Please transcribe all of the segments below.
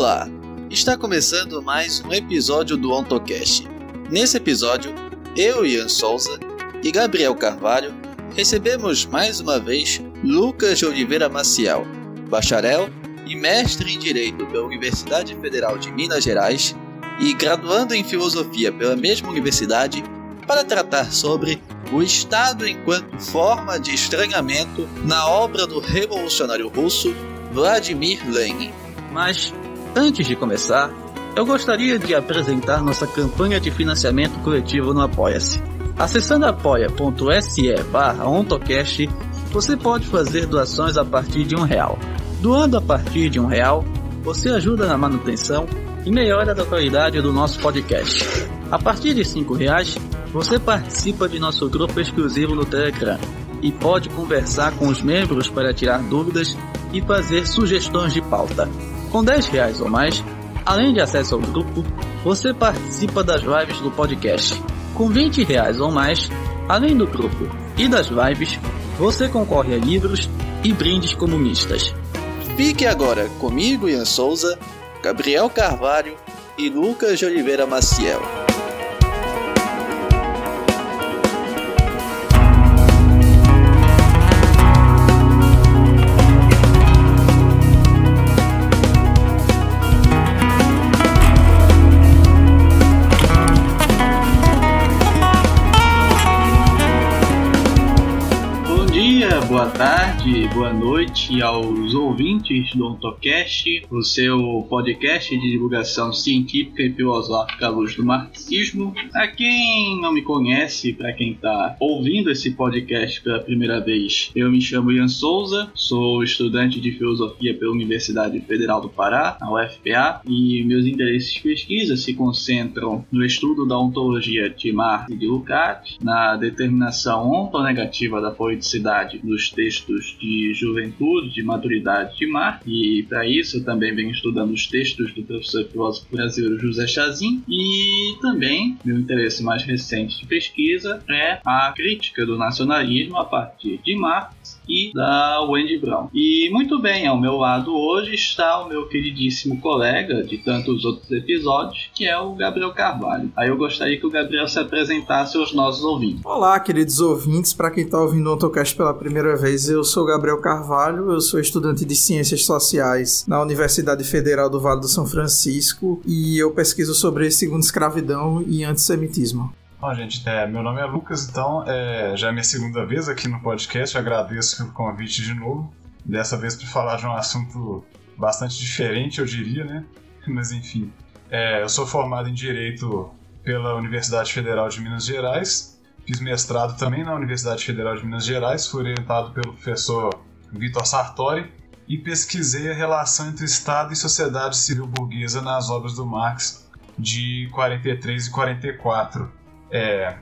Olá! Está começando mais um episódio do OntoCast. Nesse episódio, eu, Ian Souza e Gabriel Carvalho recebemos mais uma vez Lucas de Oliveira Maciel, bacharel e mestre em Direito pela Universidade Federal de Minas Gerais e graduando em Filosofia pela mesma universidade, para tratar sobre o Estado enquanto forma de estranhamento na obra do revolucionário russo Vladimir Lenin. Mas, antes de começar, eu gostaria de apresentar nossa campanha de financiamento coletivo no Apoia-se. Acessando apoia.se barra ontocast, você pode fazer doações a partir de um real. Doando a partir de um real, você ajuda na manutenção e melhora a qualidade do nosso podcast. A partir de cinco reais, você participa de nosso grupo exclusivo no Telegram e pode conversar com os membros para tirar dúvidas e fazer sugestões de pauta. Com 10 reais ou mais, além de acesso ao grupo, você participa das lives do podcast. Com 20 reais ou mais, além do grupo e das lives, você concorre a livros e brindes comunistas. Fique agora comigo, Ian Souza, Gabriel Carvalho e Lucas de Oliveira Maciel. Tarde, boa noite aos ouvintes do OntoCast, o seu podcast de divulgação científica e filosófica à luz do marxismo. A quem não me conhece, para quem está ouvindo esse podcast pela primeira vez, eu me chamo Ian Souza, sou estudante de filosofia pela Universidade Federal do Pará, a UFPA, e meus interesses de pesquisa se concentram no estudo da ontologia de Marx e de Lukács, na determinação ontonegativa da politicidade dos dos textos de juventude, de maturidade de Marx, e para isso eu também venho estudando os textos do professor filósofo brasileiro José Chazin, e também meu interesse mais recente de pesquisa é a crítica do nacionalismo a partir de Marx e da Wendy Brown. E muito bem, ao meu lado hoje está o meu queridíssimo colega de tantos outros episódios, que é o Gabriel Carvalho. Aí eu gostaria que o Gabriel se apresentasse aos nossos ouvintes. Olá, queridos ouvintes, para quem está ouvindo o AutoCast pela primeira vez, eu sou Gabriel Carvalho, eu sou estudante de Ciências Sociais na Universidade Federal do Vale do São Francisco e eu pesquiso sobre segunda escravidão e antissemitismo. Bom, gente, é, meu nome é Lucas, então é, já é minha segunda vez aqui no podcast, agradeço pelo convite de novo. Dessa vez para falar de um assunto bastante diferente, eu diria, né? Mas enfim, é, eu sou formado em Direito pela Universidade Federal de Minas Gerais, fiz mestrado também na Universidade Federal de Minas Gerais, fui orientado pelo professor Vitor Sartori e pesquisei a relação entre Estado e sociedade civil burguesa nas obras do Marx de 43 e 44. É,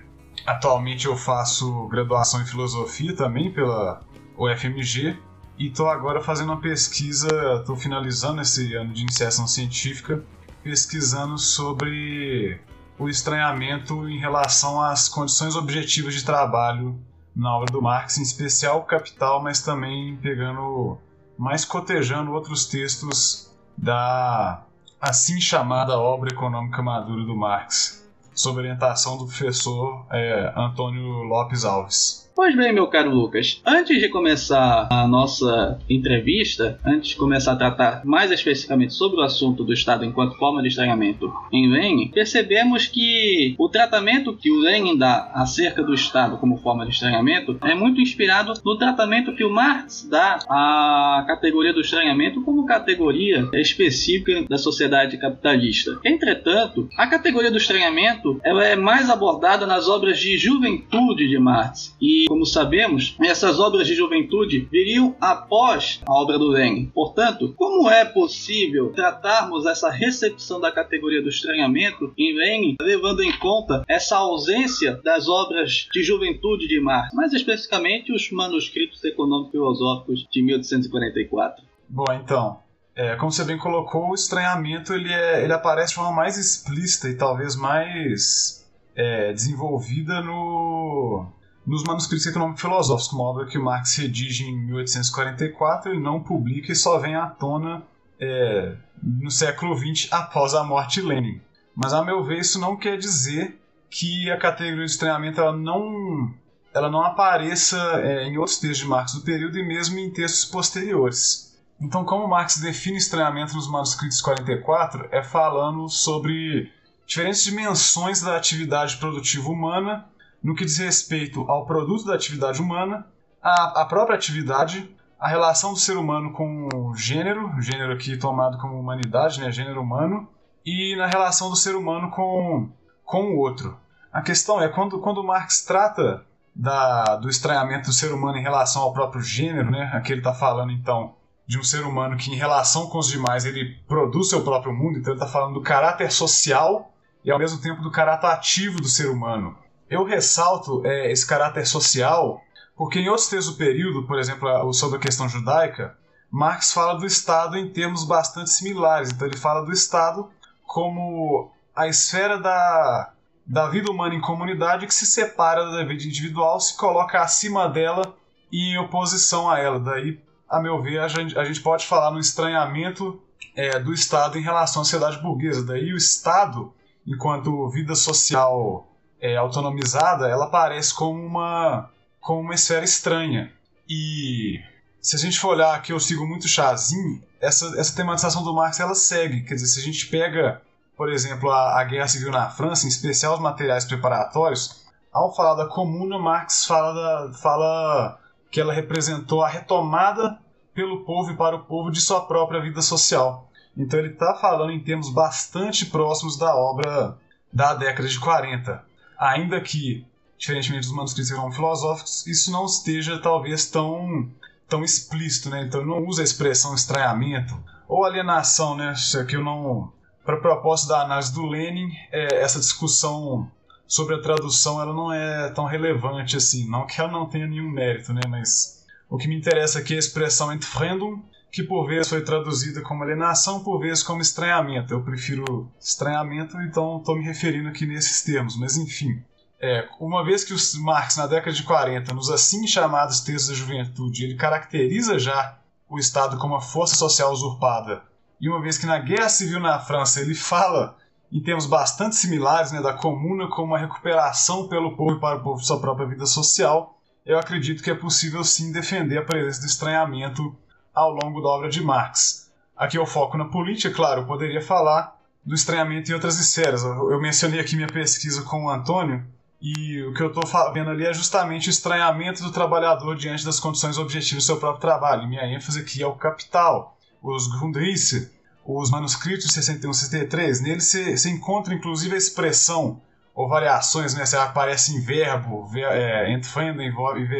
atualmente eu faço graduação em filosofia também pela UFMG e estou agora fazendo uma pesquisa, estou finalizando esse ano de iniciação científica, pesquisando sobre o estranhamento em relação às condições objetivas de trabalho na obra do Marx, em especial o Capital, mas também pegando mais cotejando outros textos da assim chamada obra econômica madura do Marx sob orientação do professor é, Antônio Lopes Alves. Pois bem, meu caro Lucas, antes de começar a nossa entrevista, antes de começar a tratar mais especificamente sobre o assunto do Estado enquanto forma de estranhamento em Lenin, percebemos que o tratamento que o Lenin dá acerca do Estado como forma de estranhamento é muito inspirado no tratamento que o Marx dá à categoria do estranhamento como categoria específica da sociedade capitalista. Entretanto, a categoria do estranhamento ela é mais abordada nas obras de juventude de Marx e como sabemos, essas obras de juventude viriam após a obra do Lenin. Portanto, como é possível tratarmos essa recepção da categoria do estranhamento em Lenin, levando em conta essa ausência das obras de juventude de Marx, mais especificamente os manuscritos econômico-filosóficos de 1844? Bom, então, é, como você bem colocou, o estranhamento ele, é, ele aparece de forma mais explícita e talvez mais é, desenvolvida no, nos manuscritos econômico-filosóficos, uma obra que Marx redige em 1844, ele não publica e só vem à tona é, no século XX após a morte de Lenin. Mas, a meu ver, isso não quer dizer que a categoria de estranhamento ela não, ela não apareça é, em outros textos de Marx do período e mesmo em textos posteriores. Então, como Marx define estranhamento nos manuscritos 44, é falando sobre diferentes dimensões da atividade produtiva humana no que diz respeito ao produto da atividade humana, a, a própria atividade, a relação do ser humano com o gênero, gênero aqui tomado como humanidade, né, gênero humano, e na relação do ser humano com, com o outro. A questão é, quando, quando Marx trata da, do estranhamento do ser humano em relação ao próprio gênero, né, aqui ele está falando então de um ser humano que em relação com os demais ele produz seu próprio mundo, então ele está falando do caráter social e ao mesmo tempo do caráter ativo do ser humano. Eu ressalto é, esse caráter social porque em outros textos do período, por exemplo, sobre a questão judaica, Marx fala do Estado em termos bastante similares. Então ele fala do Estado como a esfera da, da vida humana em comunidade que se separa da vida individual, se coloca acima dela e em oposição a ela. Daí, a meu ver, a gente, a gente pode falar no estranhamento é, do Estado em relação à sociedade burguesa. Daí o Estado, enquanto vida social é, autonomizada, ela aparece como uma, como uma esfera estranha. E se a gente for olhar aqui, eu sigo muito Chazin, essa, essa tematização do Marx ela segue. Quer dizer, se a gente pega, por exemplo, a, a Guerra Civil na França, em especial os materiais preparatórios, ao falar da comuna, Marx fala, da, fala que ela representou a retomada pelo povo e para o povo de sua própria vida social. Então ele está falando em termos bastante próximos da obra da década de 40. Ainda que, diferentemente dos manuscritos filosóficos, isso não esteja talvez tão tão explícito, né? Então não usa a expressão estranhamento ou alienação, né? Isso aqui eu não. Para propósito da análise do Lenin, é, essa discussão sobre a tradução ela não é tão relevante assim. Não que ela não tenha nenhum mérito, né? Mas o que me interessa aqui é a expressão entfremdung, que por vezes foi traduzida como alienação, por vezes como estranhamento. Eu prefiro estranhamento, então estou me referindo aqui nesses termos. Mas enfim, é, uma vez que os Marx, na década de 40, nos assim chamados textos da juventude, ele caracteriza já o Estado como uma força social usurpada, e uma vez que na Guerra Civil na França ele fala em termos bastante similares né, da comuna como uma recuperação pelo povo e para o povo de sua própria vida social, eu acredito que é possível sim defender a presença do estranhamento ao longo da obra de Marx. Aqui eu foco na política, claro, eu poderia falar do estranhamento em outras esferas. Eu mencionei aqui minha pesquisa com o Antônio, e o que eu estou vendo ali é justamente o estranhamento do trabalhador diante das condições objetivas do seu próprio trabalho. Minha ênfase aqui é o capital, os Grundrisse, os manuscritos 61 e 63. Neles se, encontra inclusive a expressão ou variações, né? Você aparece em verbo, ver, é,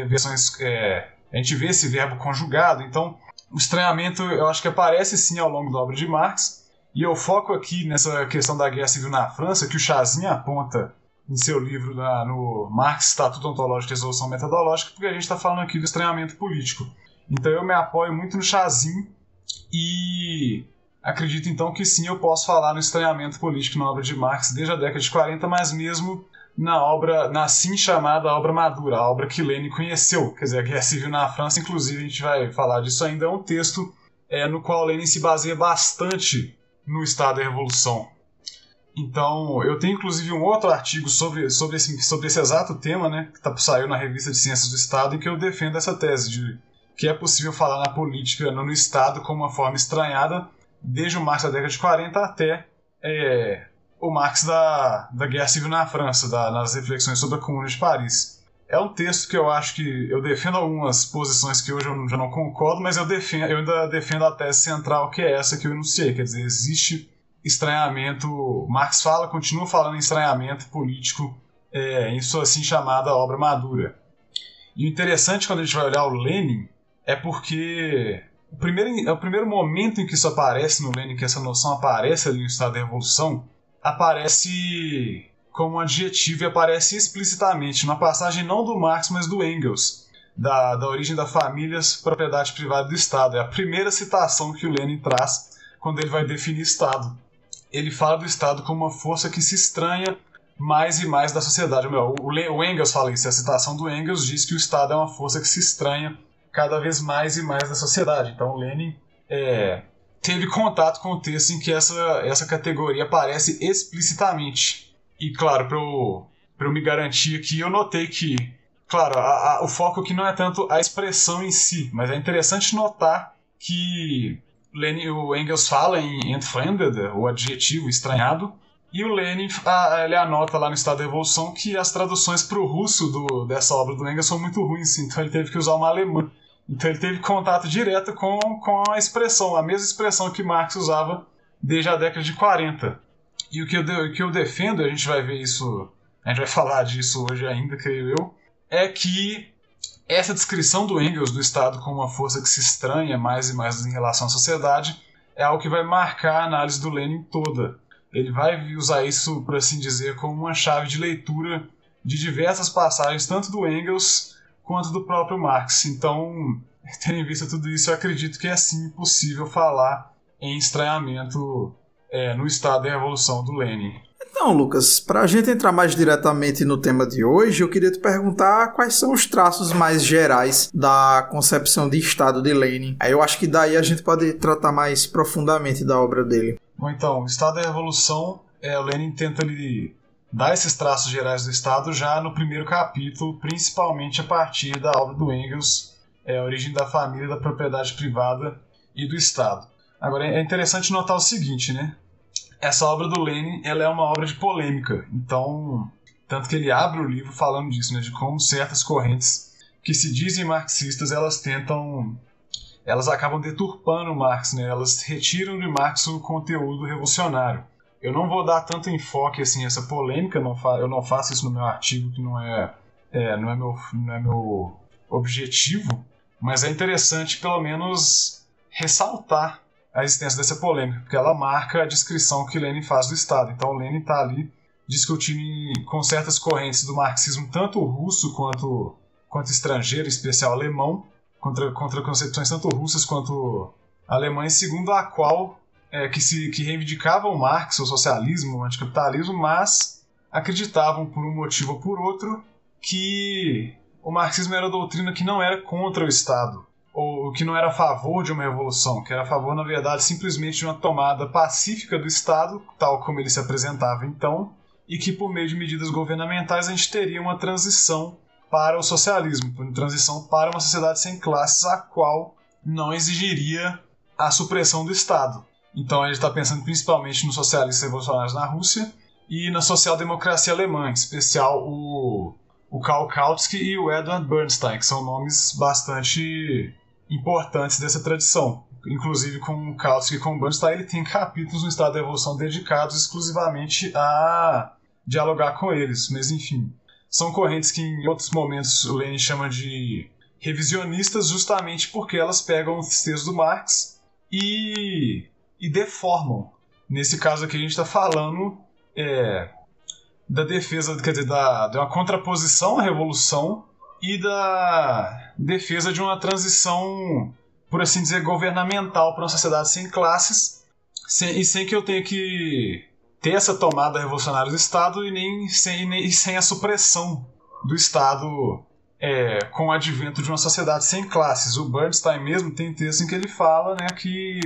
versões. É, a gente vê esse verbo conjugado, então o estranhamento eu acho que aparece sim ao longo da obra de Marx. E eu foco aqui nessa questão da guerra civil na França, que o Chazin aponta em seu livro na, no Marx, Estatuto Ontológico e Resolução Metodológica, porque a gente está falando aqui do estranhamento político. Então eu me apoio muito no Chazin e acredito então que sim, eu posso falar no estranhamento político na obra de Marx desde a década de 40, mas mesmo na obra, na assim chamada obra madura, a obra que Lenin conheceu, quer dizer, a Guerra Civil na França, inclusive a gente vai falar disso ainda, é um texto é, no qual Lenin se baseia bastante no estado da revolução. Então, eu tenho inclusive um outro artigo sobre, sobre, esse, sobre esse exato tema, né, que tá, saiu na Revista de Ciências do Estado, em que eu defendo essa tese de que é possível falar na política no Estado como uma forma estranhada, desde o Marx da década de 40 até é, o Marx da, da Guerra Civil na França, da, nas reflexões sobre a Comuna de Paris. É um texto que eu acho que eu defendo algumas posições que hoje eu já não concordo, mas eu, defendo, eu ainda defendo a tese central, que é essa que eu enunciei. Quer dizer, existe estranhamento. Marx fala, continua falando em estranhamento político é, em sua assim chamada obra madura. E o interessante quando a gente vai olhar o Lenin é porque o primeiro, é o primeiro momento em que isso aparece no Lenin, que essa noção aparece ali no estado da revolução, aparece como adjetivo e aparece explicitamente na passagem não do Marx, mas do Engels, da, da origem da famílias, propriedade privada do Estado. É a primeira citação que o Lenin traz quando ele vai definir Estado ele fala do Estado como uma força que se estranha mais e mais da sociedade. O Engels fala isso, a citação do Engels diz que o Estado é uma força que se estranha cada vez mais e mais da sociedade. Então Lenin é, teve contato com o texto em que essa, essa categoria aparece explicitamente. E claro, para eu, eu me garantir aqui, eu notei que, claro, a, a, o foco aqui não é tanto a expressão em si, mas é interessante notar que Lenin, o Engels fala em entfremdet, o adjetivo estranhado, e o Lenin ele anota lá no Estado da Revolução que as traduções para o russo do, dessa obra do Engels são muito ruins, então ele teve que usar uma alemã. Então ele teve contato direto com, com a expressão, a mesma expressão que Marx usava desde a década de 40. E o que eu, o que eu defendo, a gente vai ver isso, a gente vai falar disso hoje ainda, creio eu, é que essa descrição do Engels do Estado como uma força que se estranha mais e mais em relação à sociedade é algo que vai marcar a análise do Lenin toda. Ele vai usar isso, por assim dizer, como uma chave de leitura de diversas passagens, tanto do Engels quanto do próprio Marx. Então, tendo em vista tudo isso, eu acredito que é sim possível falar em estranhamento é, no estado da revolução do Lenin. Então, Lucas, para a gente entrar mais diretamente no tema de hoje, eu queria te perguntar quais são os traços mais gerais da concepção de Estado de Lenin. Aí eu acho que daí a gente pode tratar mais profundamente da obra dele. Bom, então, o Estado da Revolução, é, o Lenin tenta lhe dá esses traços gerais do Estado já no primeiro capítulo, principalmente a partir da obra do Engels, é, a origem da família, da propriedade privada e do Estado. Agora é interessante notar o seguinte, né? Essa obra do Lenin, ela é uma obra de polêmica, então tanto que ele abre o livro falando disso, né, de como certas correntes que se dizem marxistas, elas tentam elas acabam deturpando Marx, né? Elas retiram de Marx o conteúdo revolucionário. Eu não vou dar tanto enfoque assim essa polêmica, não eu não faço isso no meu artigo que não é, é, não é meu não é meu objetivo, mas é interessante pelo menos ressaltar a existência dessa polêmica, porque ela marca a descrição que Lenin faz do Estado. Então Lenin está ali discutindo com certas correntes do marxismo, tanto russo quanto, quanto estrangeiro, em especial alemão, contra, contra concepções tanto russas quanto alemães, segundo a qual é, que, se, que reivindicavam Marx, o socialismo, o anticapitalismo, mas acreditavam, por um motivo ou por outro, que o marxismo era doutrina que não era contra o Estado, ou que não era a favor de uma revolução, que era a favor, na verdade, simplesmente de uma tomada pacífica do Estado, tal como ele se apresentava então, e que por meio de medidas governamentais a gente teria uma transição para o socialismo, uma transição para uma sociedade sem classes, a qual não exigiria a supressão do Estado. Então a gente está pensando principalmente nos socialistas revolucionários na Rússia e na social-democracia alemã, em especial o, o Karl Kautsky e o Edward Bernstein, que são nomes bastante importantes dessa tradição. Inclusive com o Kautsky e com o Bernstein, ele tem capítulos no Estado da Revolução dedicados exclusivamente a dialogar com eles. Mas enfim, são correntes que em outros momentos o Lenin chama de revisionistas justamente porque elas pegam os textos do Marx e e deformam. Nesse caso aqui a gente está falando é, da defesa, quer dizer, da, de uma contraposição à revolução e da defesa de uma transição, por assim dizer, governamental para uma sociedade sem classes sem, e sem que eu tenha que ter essa tomada revolucionária do Estado e nem sem, nem, e sem a supressão do Estado é, com o advento de uma sociedade sem classes. O Bernstein mesmo tem texto em que ele fala né, que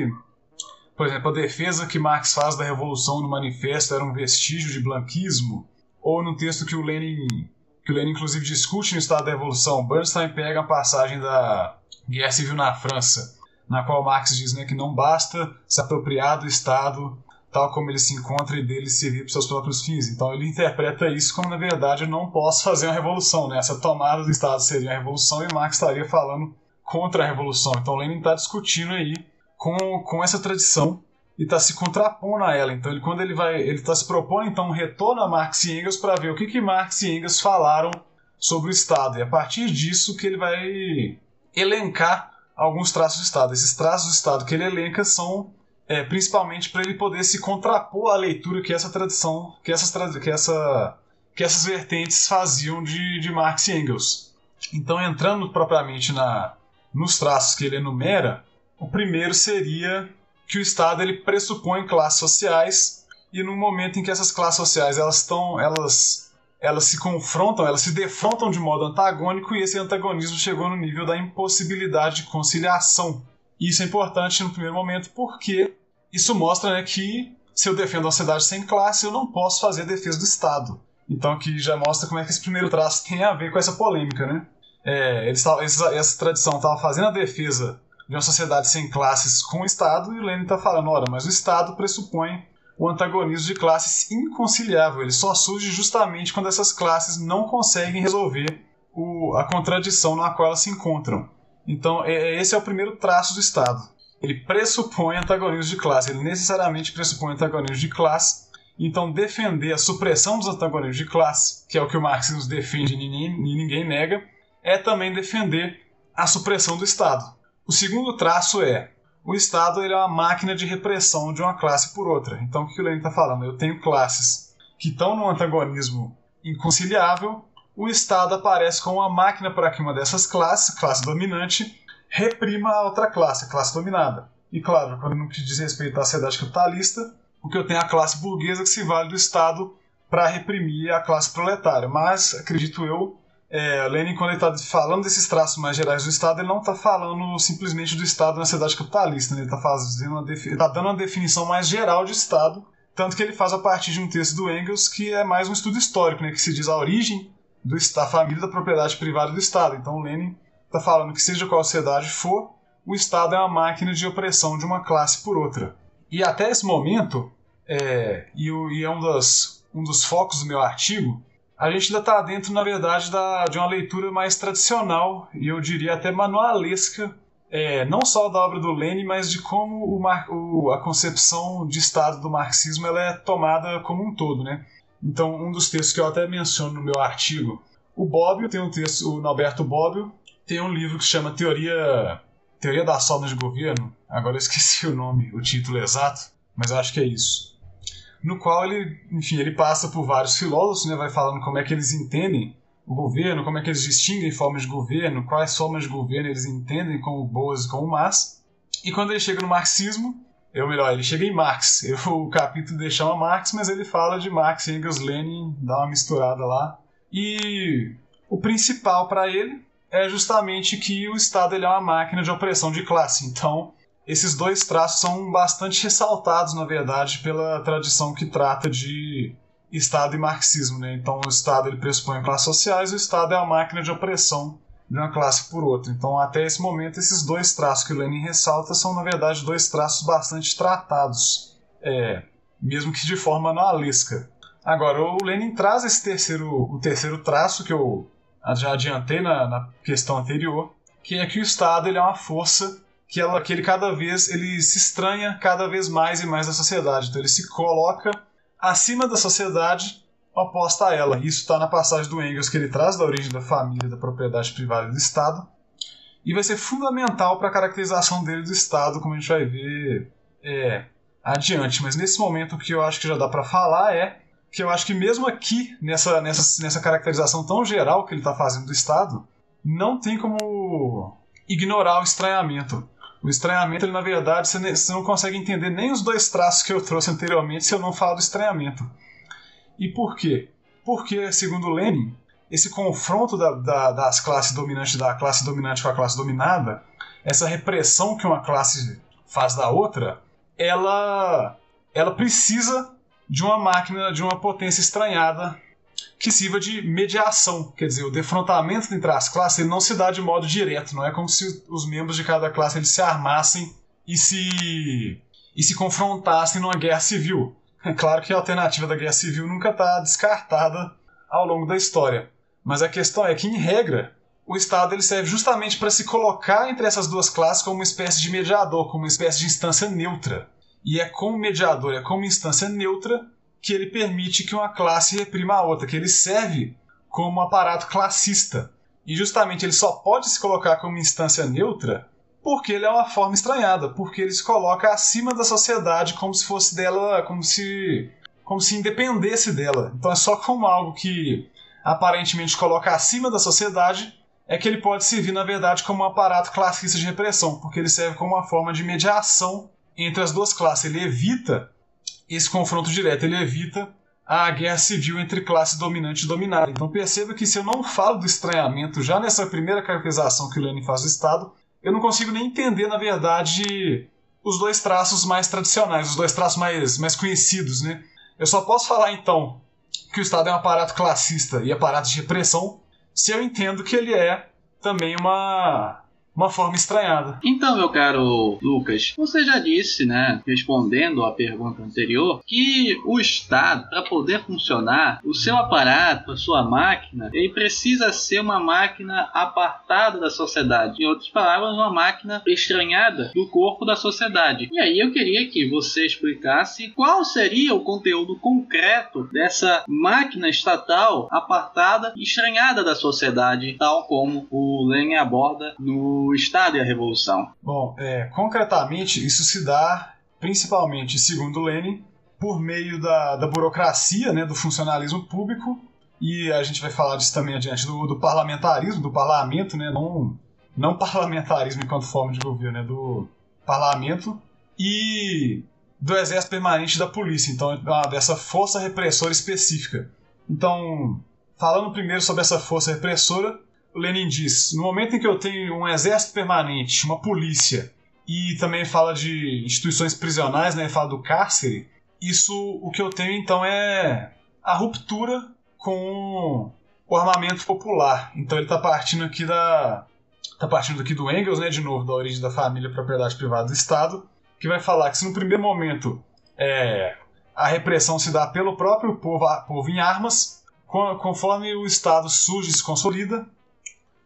por exemplo, a defesa que Marx faz da revolução no manifesto era um vestígio de blanquismo, ou no texto que o Lenin, que o Lenin inclusive discute no estado da revolução, Bernstein pega a passagem da Guerra Civil na França, na qual Marx diz né, que não basta se apropriar do Estado tal como ele se encontra e dele servir para seus próprios fins. Então ele interpreta isso como, na verdade, eu não posso fazer uma revolução. Né? Essa tomada do Estado seria uma revolução e Marx estaria falando contra a revolução. Então Lenin está discutindo aí com, com essa tradição e está se contrapondo a ela. Então, ele, quando ele vai, ele está se propondo então um retorno a Marx e Engels para ver o que, que Marx e Engels falaram sobre o Estado. E a partir disso que ele vai elencar alguns traços do Estado. Esses traços do Estado que ele elenca são é, principalmente para ele poder se contrapor à leitura que essa tradição, que essas, que essa, que essas vertentes faziam de, de Marx e Engels. Então, entrando propriamente na, nos traços que ele enumera, o primeiro seria que o Estado ele pressupõe classes sociais e no momento em que essas classes sociais elas estão elas elas se confrontam, elas se defrontam de modo antagônico e esse antagonismo chegou no nível da impossibilidade de conciliação. isso é importante no primeiro momento porque isso mostra né, que se eu defendo uma sociedade sem classe, eu não posso fazer a defesa do Estado. Então aqui já mostra como é que esse primeiro traço tem a ver com essa polêmica, né? É, eles, essa, essa tradição estava fazendo a defesa de uma sociedade sem classes com o Estado, e o Lenin está falando, ora, mas o Estado pressupõe o antagonismo de classes inconciliável, ele só surge justamente quando essas classes não conseguem resolver o, a contradição na qual elas se encontram. Então, é, é, esse é o primeiro traço do Estado. Ele pressupõe antagonismo de classe, ele necessariamente pressupõe antagonismo de classe. Então, defender a supressão dos antagonismos de classe, que é o que o marxismo defende e ninguém, ninguém nega, é também defender a supressão do Estado. O segundo traço é o Estado ele é uma máquina de repressão de uma classe por outra. Então, o que o Lenin está falando? Eu tenho classes que estão num antagonismo inconciliável, o Estado aparece como uma máquina para que uma dessas classes, classe dominante, reprima a outra classe, a classe dominada. E claro, quando não diz respeito à sociedade capitalista, o que eu tenho é a classe burguesa que se vale do Estado para reprimir a classe proletária. Mas, acredito eu, é, Lenin, quando ele está falando desses traços mais gerais do Estado, ele não está falando simplesmente do Estado na sociedade capitalista, né? ele está tá dando uma definição mais geral de Estado, tanto que ele faz a partir de um texto do Engels que é mais um estudo histórico, né? que se diz a origem do, da família da propriedade privada do Estado. Então Lenin está falando que seja qual sociedade for, o Estado é uma máquina de opressão de uma classe por outra. E até esse momento, é, e, e é um, das, um dos focos do meu artigo, a gente ainda está dentro, na verdade, da, de uma leitura mais tradicional e eu diria até manualesca, é, não só da obra do Lenin, mas de como o, o, a concepção de Estado do marxismo ela é tomada como um todo. Né? Então, um dos textos que eu até menciono no meu artigo, o Bobbio tem um texto, o Norberto Bobbio tem um livro que chama Teoria, Teoria das Formas de Governo, agora eu esqueci o nome, o título exato, mas eu acho que é isso no qual ele, enfim, ele passa por vários filósofos, né, vai falando como é que eles entendem o governo, como é que eles distinguem formas de governo, quais formas de governo eles entendem como boas e como más. E quando ele chega no marxismo, ou melhor, ele chega em Marx. Eu, o capítulo deixa uma Marx, mas ele fala de Marx, Engels, Lenin, dá uma misturada lá. E o principal para ele é justamente que o Estado ele é uma máquina de opressão de classe. Então, esses dois traços são bastante ressaltados, na verdade, pela tradição que trata de Estado e marxismo. Né? Então, o Estado ele pressupõe classes sociais, o Estado é a máquina de opressão de uma classe por outra. Então, até esse momento, esses dois traços que o Lenin ressalta são, na verdade, dois traços bastante tratados, é, mesmo que de forma anualesca. Agora, o Lenin traz esse terceiro, o terceiro traço que eu já adiantei na, na questão anterior, que é que o Estado ele é uma força que, ela, que ele cada vez ele se estranha cada vez mais e mais da sociedade. Então ele se coloca acima da sociedade oposta a ela. Isso está na passagem do Engels que ele traz da origem da família, da propriedade privada e do Estado. E vai ser fundamental para a caracterização dele do Estado, como a gente vai ver é, adiante. Mas nesse momento o que eu acho que já dá para falar é que eu acho que mesmo aqui, nessa, nessa, nessa caracterização tão geral que ele está fazendo do Estado, não tem como ignorar o estranhamento. O estranhamento, ele, na verdade, você não consegue entender nem os dois traços que eu trouxe anteriormente se eu não falar do estranhamento. E por quê? Porque, segundo Lenin, esse confronto da, da, das classes dominantes da classe dominante com a classe dominada, essa repressão que uma classe faz da outra, ela, ela precisa de uma máquina, de uma potência estranhada que sirva de mediação. Quer dizer, o defrontamento entre as classes ele não se dá de modo direto, não é como se os membros de cada classe eles se armassem e se, e se confrontassem numa guerra civil. É claro que a alternativa da guerra civil nunca está descartada ao longo da história. Mas a questão é que, em regra, o Estado ele serve justamente para se colocar entre essas duas classes como uma espécie de mediador, como uma espécie de instância neutra. E é como mediador, é como instância neutra que ele permite que uma classe reprima a outra, que ele serve como um aparato classista. E justamente ele só pode se colocar como instância neutra porque ele é uma forma estranhada, porque ele se coloca acima da sociedade como se fosse dela, como se como se independesse dela. Então é só como algo que aparentemente coloca acima da sociedade é que ele pode servir na verdade como um aparato classista de repressão, porque ele serve como uma forma de mediação entre as duas classes. Ele evita esse confronto direto, ele evita a guerra civil entre classe dominante e dominada. Então perceba que se eu não falo do estranhamento já nessa primeira caracterização que o Lenin faz do Estado, eu não consigo nem entender, na verdade, os dois traços mais tradicionais, os dois traços mais, mais conhecidos, né? Eu só posso falar, então, que o Estado é um aparato classista e aparato de repressão se eu entendo que ele é também uma uma forma estranhada. Então, meu caro Lucas, você já disse, né, respondendo à pergunta anterior, que o Estado, para poder funcionar, o seu aparato, a sua máquina, ele precisa ser uma máquina apartada da sociedade. Em outras palavras, uma máquina estranhada do corpo da sociedade. E aí eu queria que você explicasse qual seria o conteúdo concreto dessa máquina estatal apartada e estranhada da sociedade, tal como o Lenin aborda no o Estado e a Revolução? Bom, é, concretamente, isso se dá principalmente, segundo Lenin, por meio da, da burocracia, né, do funcionalismo público, e a gente vai falar disso também adiante, do, do parlamentarismo, do parlamento, né, não, não parlamentarismo enquanto forma de governo, né, do parlamento, e do exército permanente da polícia, então dessa força repressora específica. Então, falando primeiro sobre essa força repressora, Lenin diz: no momento em que eu tenho um exército permanente, uma polícia, e também fala de instituições prisionais, né, fala do cárcere, isso o que eu tenho então é a ruptura com o armamento popular. Então ele está partindo aqui da tá partindo aqui do Engels, né, de novo, da origem da família propriedade privada do Estado, que vai falar que se no primeiro momento é, a repressão se dá pelo próprio povo, povo em armas, conforme o Estado surge e se consolida,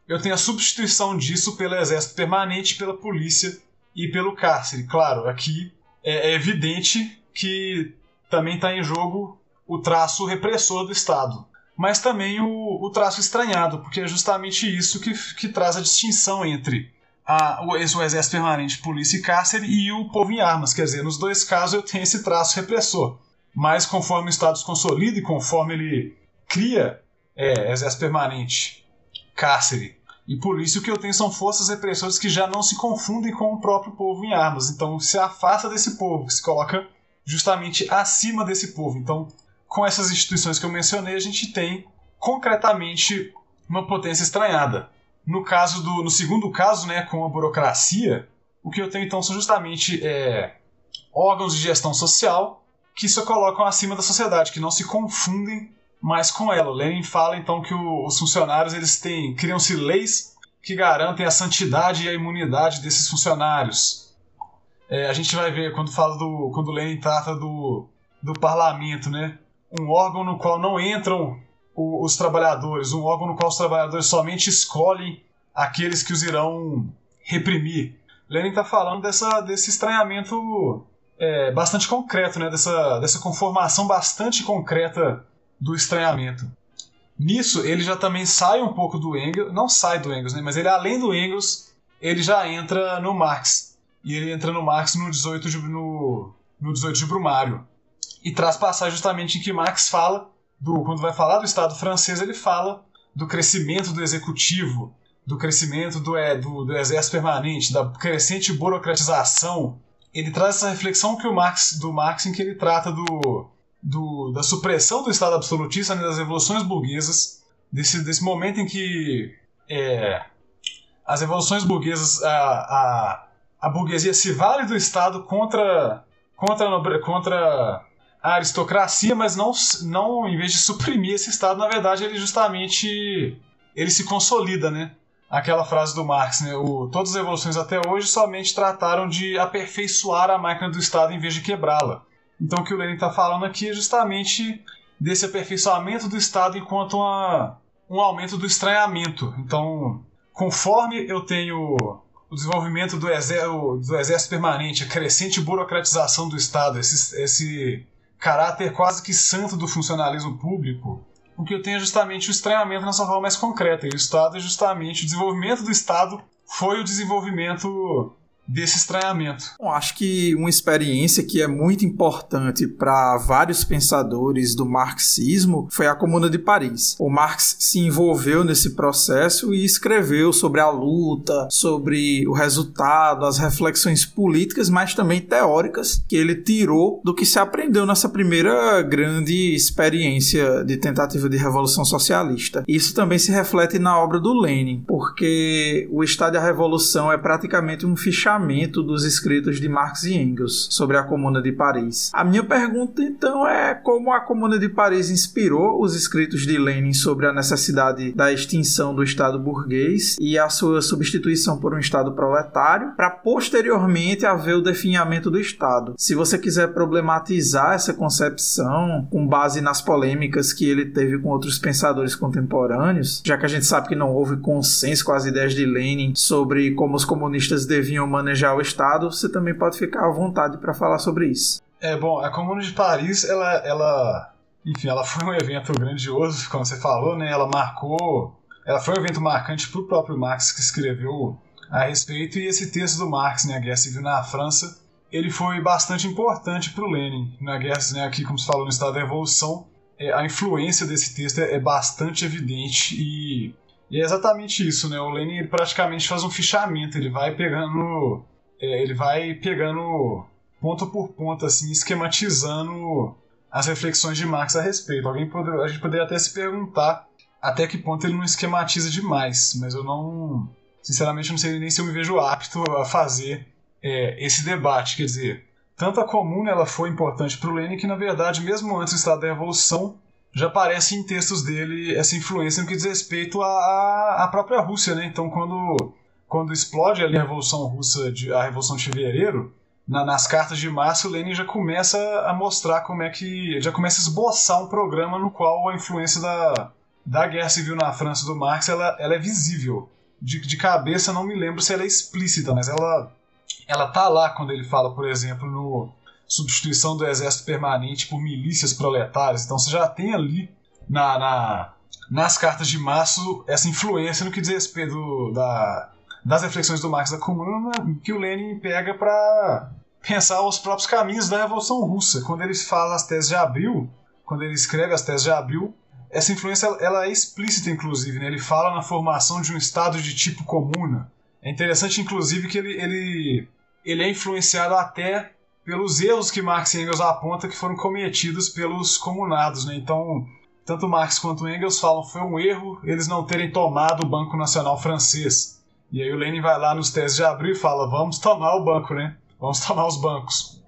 eu tenho a substituição disso pelo exército permanente, pela polícia e pelo cárcere. Claro, aqui é, é evidente que também está em jogo o traço repressor do Estado, mas também o, o traço estranhado, porque é justamente isso que, que traz a distinção entre a, o, o exército permanente, polícia e cárcere e o povo em armas. Quer dizer, nos dois casos eu tenho esse traço repressor, mas conforme o Estado se consolida e conforme ele cria é, exército permanente cárcere e por isso o que eu tenho são forças repressoras que já não se confundem com o próprio povo em armas. Então se afasta desse povo, se coloca justamente acima desse povo. Então, com essas instituições que eu mencionei, a gente tem concretamente uma potência estranhada. No caso do, no segundo caso, né, com a burocracia, o que eu tenho então são justamente é, órgãos de gestão social que se colocam acima da sociedade, que não se confundem mas com ela. O Lenin fala então que o, os funcionários eles têm criam-se leis que garantem a santidade e a imunidade desses funcionários. É, a gente vai ver quando fala do quando Lenin trata do, do parlamento, né? Um órgão no qual não entram o, os trabalhadores, um órgão no qual os trabalhadores somente escolhem aqueles que os irão reprimir. Lenin está falando dessa, desse estranhamento é, bastante concreto, né? dessa, dessa conformação bastante concreta do estranhamento. Nisso, ele já também sai um pouco do Engels, não sai do Engels, né, mas ele além do Engels, ele já entra no Marx. E ele entra no Marx no 18 de, no, no 18 de Brumário. E traz passagem justamente em que Marx fala, do, quando vai falar do Estado francês, ele fala do crescimento do executivo, do crescimento do, é, do, do exército permanente, da crescente burocratização. Ele traz essa reflexão que o Marx, do Marx em que ele trata do, do, da supressão do Estado absolutista, né, das revoluções burguesas, desse, desse momento em que é, as revoluções burguesas, a, a, a burguesia se vale do Estado contra, contra, contra a aristocracia, mas não, não, em vez de suprimir esse Estado, na verdade ele justamente ele se consolida, né? Aquela frase do Marx, né? O, todas as revoluções até hoje somente trataram de aperfeiçoar a máquina do Estado em vez de quebrá-la. Então o que o Lenin está falando aqui é justamente desse aperfeiçoamento do Estado enquanto uma, um aumento do estranhamento. Então, conforme eu tenho o desenvolvimento do, exército, do exército permanente, a crescente burocratização do Estado, esse, esse caráter quase que santo do funcionalismo público, o que eu tenho é justamente o estranhamento na sua forma mais concreta. E o Estado é justamente o desenvolvimento do Estado foi o desenvolvimento desse estranhamento. Bom, acho que uma experiência que é muito importante para vários pensadores do marxismo foi a Comuna de Paris. O Marx se envolveu nesse processo e escreveu sobre a luta, sobre o resultado, as reflexões políticas, mas também teóricas que ele tirou do que se aprendeu nessa primeira grande experiência de tentativa de revolução socialista. Isso também se reflete na obra do Lenin, porque o Estado e a Revolução é praticamente um fichamento dos escritos de Marx e Engels sobre a Comuna de Paris. A minha pergunta então é como a Comuna de Paris inspirou os escritos de Lenin sobre a necessidade da extinção do Estado burguês e a sua substituição por um Estado proletário, para posteriormente haver o definhamento do Estado. Se você quiser problematizar essa concepção com base nas polêmicas que ele teve com outros pensadores contemporâneos, já que a gente sabe que não houve consenso com as ideias de Lenin sobre como os comunistas deviam manejar o Estado, você também pode ficar à vontade para falar sobre isso. É bom, a Comuna de Paris, ela, ela, enfim, ela foi um evento grandioso, como você falou, né? Ela marcou, ela foi um evento marcante para o próprio Marx que escreveu a respeito e esse texto do Marx, né, a Guerra Civil na França, ele foi bastante importante para o Lenin na guerra, né, aqui como se falou no Estado da Revolução, é, a influência desse texto é, é bastante evidente e e é exatamente isso, né? O Lenin ele praticamente faz um fichamento, ele vai pegando. É, ele vai pegando ponto por ponto, assim, esquematizando as reflexões de Marx a respeito. Alguém pode, a gente poderia até se perguntar até que ponto ele não esquematiza demais, mas eu não. Sinceramente, não sei nem se eu me vejo apto a fazer é, esse debate. Quer dizer, tanto a comuna ela foi importante para o Lenin que, na verdade, mesmo antes do estado da Revolução, já aparece em textos dele essa influência no que diz respeito à, à própria Rússia, né? Então, quando, quando explode ali a Revolução Russa, de, a Revolução de Fevereiro, na, nas cartas de março, Lenin já começa a mostrar como é que. já começa a esboçar um programa no qual a influência da, da Guerra Civil na França do Marx ela, ela é visível. De, de cabeça, não me lembro se ela é explícita, mas ela, ela tá lá quando ele fala, por exemplo, no substituição do exército permanente por milícias proletárias. Então você já tem ali na, na nas cartas de março essa influência no que diz respeito da, das reflexões do Marx da Comuna que o Lenin pega para pensar os próprios caminhos da Revolução Russa. Quando ele fala as teses de Abril, quando ele escreve as teses de Abril, essa influência ela é explícita, inclusive. Né? Ele fala na formação de um Estado de tipo comuna. É interessante, inclusive, que ele, ele, ele é influenciado até pelos erros que Marx e Engels apontam que foram cometidos pelos comunados. Né? Então, tanto Marx quanto Engels falam que foi um erro eles não terem tomado o Banco Nacional Francês. E aí o Lenin vai lá nos testes de abril e fala: vamos tomar o banco, né? Vamos tomar os bancos.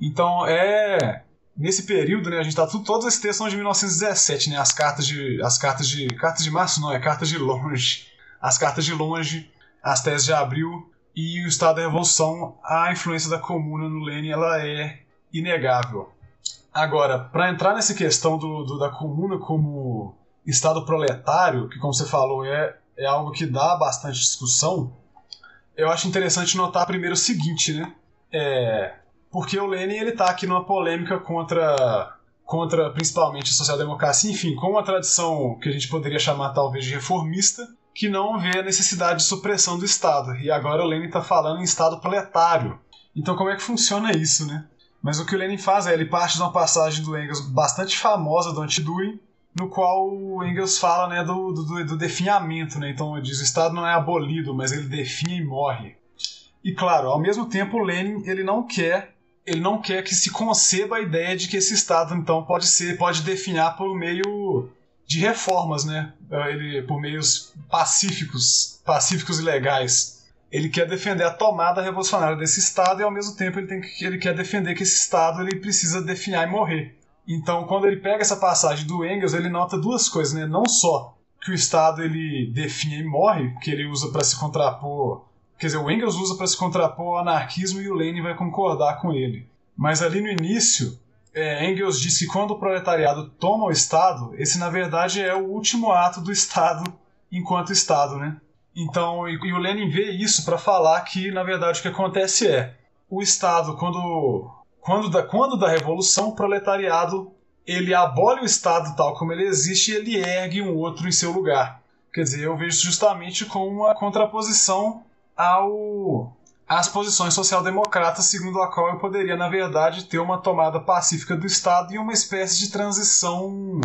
Então, é. Nesse período, né, a gente tá tudo, todos esses textos são de 1917, né? As cartas de as cartas de cartas de março não, é cartas de longe. As cartas de longe, as teses de abril e o Estado da Revolução, a influência da Comuna no Lenin ela é inegável. Agora, para entrar nessa questão do, do, da Comuna como Estado proletário, que como você falou é, é algo que dá bastante discussão, eu acho interessante notar primeiro o seguinte, né? É, porque o Lenin ele está aqui numa polêmica contra contra principalmente a social-democracia, enfim, com uma tradição que a gente poderia chamar talvez de reformista, que não vê a necessidade de supressão do Estado. E agora o Lenin está falando em Estado proletário. Então como é que funciona isso, né? Mas o que o Lenin faz é, ele parte de uma passagem do Engels bastante famosa do Antiduin, no qual o Engels fala né, do, do, do definhamento. Né? Então diz o Estado não é abolido, mas ele definha e morre. E claro, ao mesmo tempo o Lenin ele não quer ele não quer que se conceba a ideia de que esse Estado então pode ser pode definhar por meio de reformas, né? Ele, por meios pacíficos, pacíficos e legais. Ele quer defender a tomada revolucionária desse Estado e ao mesmo tempo ele, tem que, ele quer defender que esse Estado ele precisa definhar e morrer. Então, quando ele pega essa passagem do Engels, ele nota duas coisas, né? Não só que o Estado ele definha e morre, que ele usa para se contrapor, quer dizer, o Engels usa para se contrapor ao anarquismo e o Lenin vai concordar com ele. Mas ali no início, é, Engels disse que quando o proletariado toma o Estado, esse na verdade é o último ato do Estado enquanto Estado, né? Então, e, e o Lenin vê isso para falar que na verdade o que acontece é o Estado quando quando da, quando da revolução o proletariado ele abole o Estado tal como ele existe e ele ergue um outro em seu lugar. Quer dizer, eu vejo justamente como uma contraposição ao as posições social-democratas, segundo a qual eu poderia, na verdade, ter uma tomada pacífica do Estado e uma espécie de transição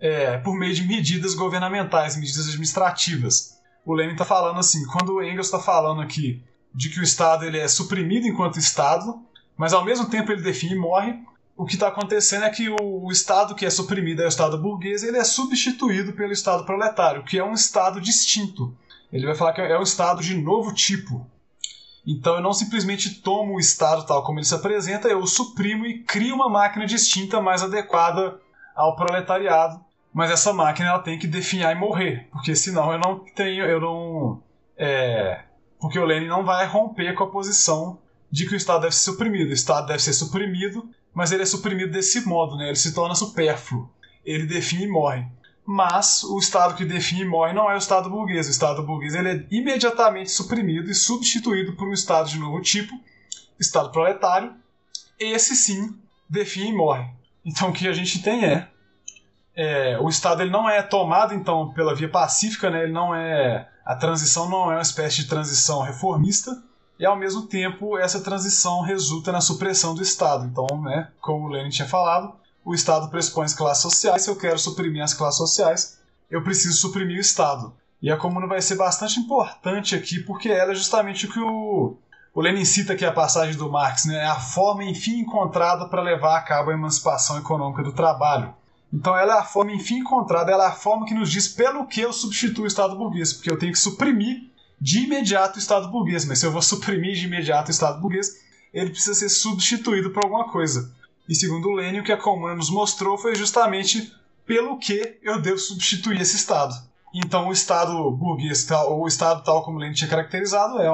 é, por meio de medidas governamentais, medidas administrativas. O Lenin está falando assim, quando o Engels está falando aqui de que o Estado ele é suprimido enquanto Estado, mas ao mesmo tempo ele define e morre, o que está acontecendo é que o, o, Estado que é suprimido é o Estado burguês, ele é substituído pelo Estado proletário, que é um Estado distinto. Ele vai falar que é um Estado de novo tipo. Então eu não simplesmente tomo o Estado tal como ele se apresenta, eu o suprimo e crio uma máquina distinta mais adequada ao proletariado. Mas essa máquina ela tem que definhar e morrer, porque senão eu não tenho, eu não, é, porque o Lenin não vai romper com a posição de que o Estado deve ser suprimido. O Estado deve ser suprimido, mas ele é suprimido desse modo, né? Ele se torna supérfluo. Ele define e morre. Mas o Estado que define e morre não é o Estado burguês. O Estado burguês ele é imediatamente suprimido e substituído por um Estado de novo tipo, Estado proletário. Esse sim define e morre. Então o que a gente tem é, é o Estado ele não é tomado então pela via pacífica, né? Ele não é a transição não é uma espécie de transição reformista e ao mesmo tempo essa transição resulta na supressão do Estado. Então, né, como o Lenin tinha falado, o Estado pressupõe as classes sociais, se eu quero suprimir as classes sociais, eu preciso suprimir o Estado. E a comuna vai ser bastante importante aqui, porque ela é justamente o que o, o Lenin cita aqui a passagem do Marx, né? É a forma, enfim, encontrada para levar a cabo a emancipação econômica do trabalho. Então ela é a forma, enfim, encontrada, ela é a forma que nos diz pelo que eu substituo o Estado burguês, porque eu tenho que suprimir de imediato o Estado burguês, mas se eu vou suprimir de imediato o Estado burguês, ele precisa ser substituído por alguma coisa. E segundo o Lênin, o que a Comuna nos mostrou foi justamente pelo que eu devo substituir esse Estado. Então o Estado burguês, ou o Estado tal como o Lênin tinha caracterizado, é,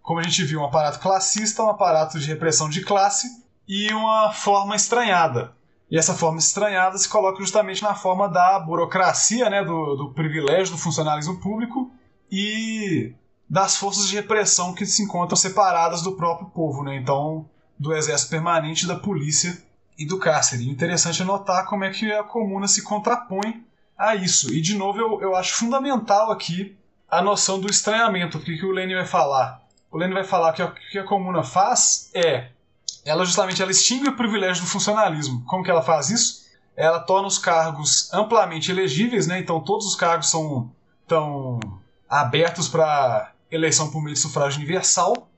como a gente viu, um aparato classista, um aparato de repressão de classe e uma forma estranhada. E essa forma estranhada se coloca justamente na forma da burocracia, né, do, do privilégio do funcionalismo público e das forças de repressão que se encontram separadas do próprio povo. Né? Então, do exército permanente, da polícia e do cárcere. Interessante notar como é que a comuna se contrapõe a isso. E de novo eu, eu acho fundamental aqui a noção do estranhamento. O que, o Lenin vai falar? O Lenin vai falar que o que a comuna faz é ela justamente ela extingue o privilégio do funcionalismo. Como que ela faz isso? Ela torna os cargos amplamente elegíveis, né? Então todos os cargos são tão abertos para eleição por meio de sufrágio universal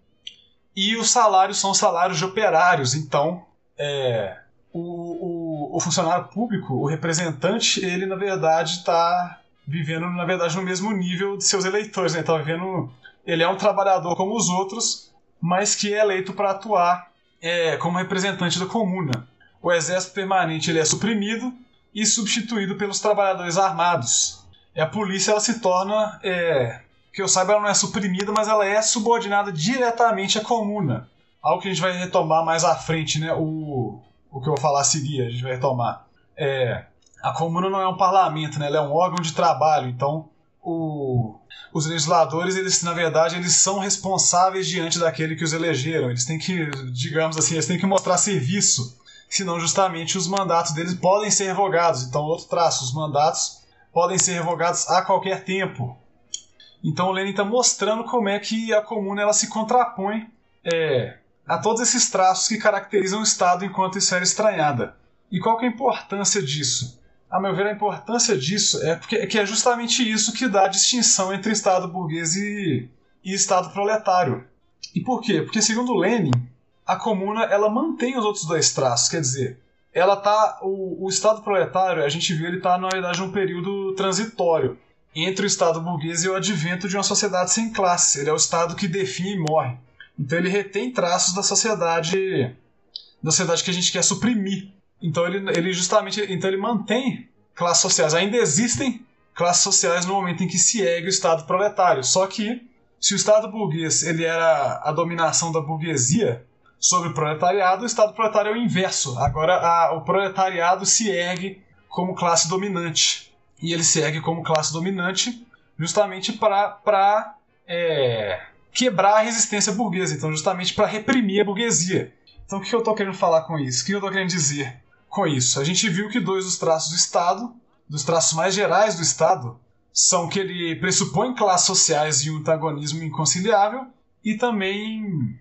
e os salários são salários de operários. Então, é, o, o, o, funcionário público, o representante, ele na verdade está vivendo na verdade no mesmo nível de seus eleitores. Né? Tá vivendo, ele é um trabalhador como os outros, mas que é eleito para atuar é, como representante da comuna. O exército permanente ele é suprimido e substituído pelos trabalhadores armados. E a polícia ela se torna é, que eu saiba, ela não é suprimida, mas ela é subordinada diretamente à comuna. Algo que a gente vai retomar mais à frente, né? O, o que eu vou falar a seguir, a gente vai retomar. É, a comuna não é um parlamento, né? Ela é um órgão de trabalho, então o, os legisladores, eles na verdade, eles são responsáveis diante daquele que os elegeram. Eles têm que, digamos assim, eles têm que mostrar serviço, senão justamente os mandatos deles podem ser revogados. Então, outro traço, os mandatos podem ser revogados a qualquer tempo. Então o Lenin está mostrando como é que a comuna ela se contrapõe é, a todos esses traços que caracterizam o Estado enquanto esfera estranhada. E qual que é a importância disso? A meu ver, a importância disso é porque é que é justamente isso que dá a distinção entre Estado burguês e, e Estado proletário. E por quê? Porque segundo Lenin, a comuna ela mantém os outros dois traços, quer dizer, ela tá o, o Estado proletário, a gente viu ele tá na verdade num período transitório entre o Estado burguês e o advento de uma sociedade sem classe. Ele é o Estado que define e morre. Então ele retém traços da sociedade da sociedade que a gente quer suprimir. Então ele, ele justamente então ele mantém classes sociais. Ainda existem classes sociais no momento em que se ergue o Estado proletário. Só que se o Estado burguês ele era a dominação da burguesia sobre o proletariado, o Estado proletário é o inverso. Agora a, o proletariado se ergue como classe dominante e ele segue como classe dominante justamente para é, quebrar a resistência burguesa, então justamente para reprimir a burguesia. Então o que eu estou querendo falar com isso? O que eu estou querendo dizer com isso? A gente viu que dois dos traços do Estado, dos traços mais gerais do Estado, são que ele pressupõe classes sociais e um antagonismo inconciliável e também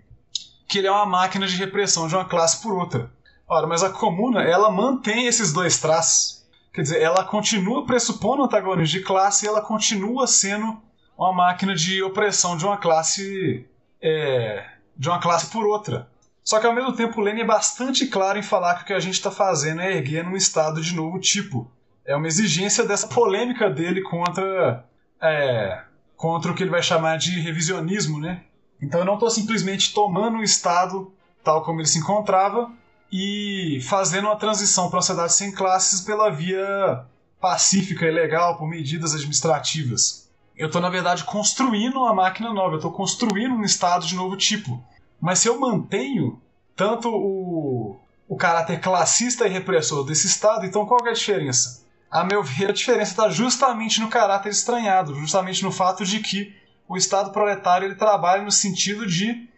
que ele é uma máquina de repressão de uma classe por outra. Ora, mas a comuna, ela mantém esses dois traços. Quer dizer, ela continua pressupondo antagonismo de classe e ela continua sendo uma máquina de opressão de uma classe é, de uma classe por outra. Só que ao mesmo tempo o Lenin é bastante claro em falar que o que a gente está fazendo é erguer um estado de novo tipo. É uma exigência dessa polêmica dele contra é, contra o que ele vai chamar de revisionismo, né? Então eu não estou simplesmente tomando o Estado tal como ele se encontrava e fazendo uma transição para uma sociedade sem classes pela via pacífica e legal, por medidas administrativas. Eu estou, na verdade, construindo uma máquina nova, eu estou construindo um Estado de novo tipo. Mas se eu mantenho tanto o, o caráter classista e repressor desse Estado, então qual é a diferença? A meu ver, a diferença está justamente no caráter estranhado, justamente no fato de que o Estado proletário ele trabalha no sentido de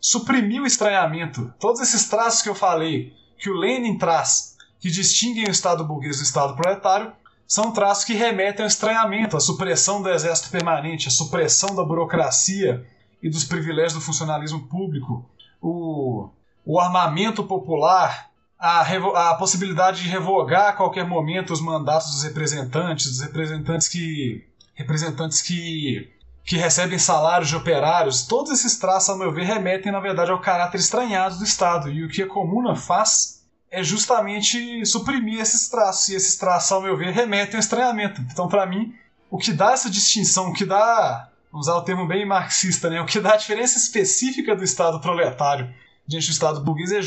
suprimir o estranhamento. Todos esses traços que eu falei, que o Lenin traz, que distinguem o Estado burguês do Estado proletário, são traços que remetem ao estranhamento, à supressão do exército permanente, à supressão da burocracia e dos privilégios do funcionalismo público, o, o armamento popular, a, a possibilidade de revogar a qualquer momento os mandatos dos representantes, dos representantes que representantes que que recebem salários de operários, todos esses traços, ao meu ver, remetem, na verdade, ao caráter estranhado do Estado. E o que a comuna faz é justamente suprimir esses traços. E esses traços, ao meu ver, remetem ao estranhamento. Então, para mim, o que dá essa distinção, o que dá, vamos usar o termo bem marxista, né? o que dá a diferença específica do Estado proletário diante do Estado burguês é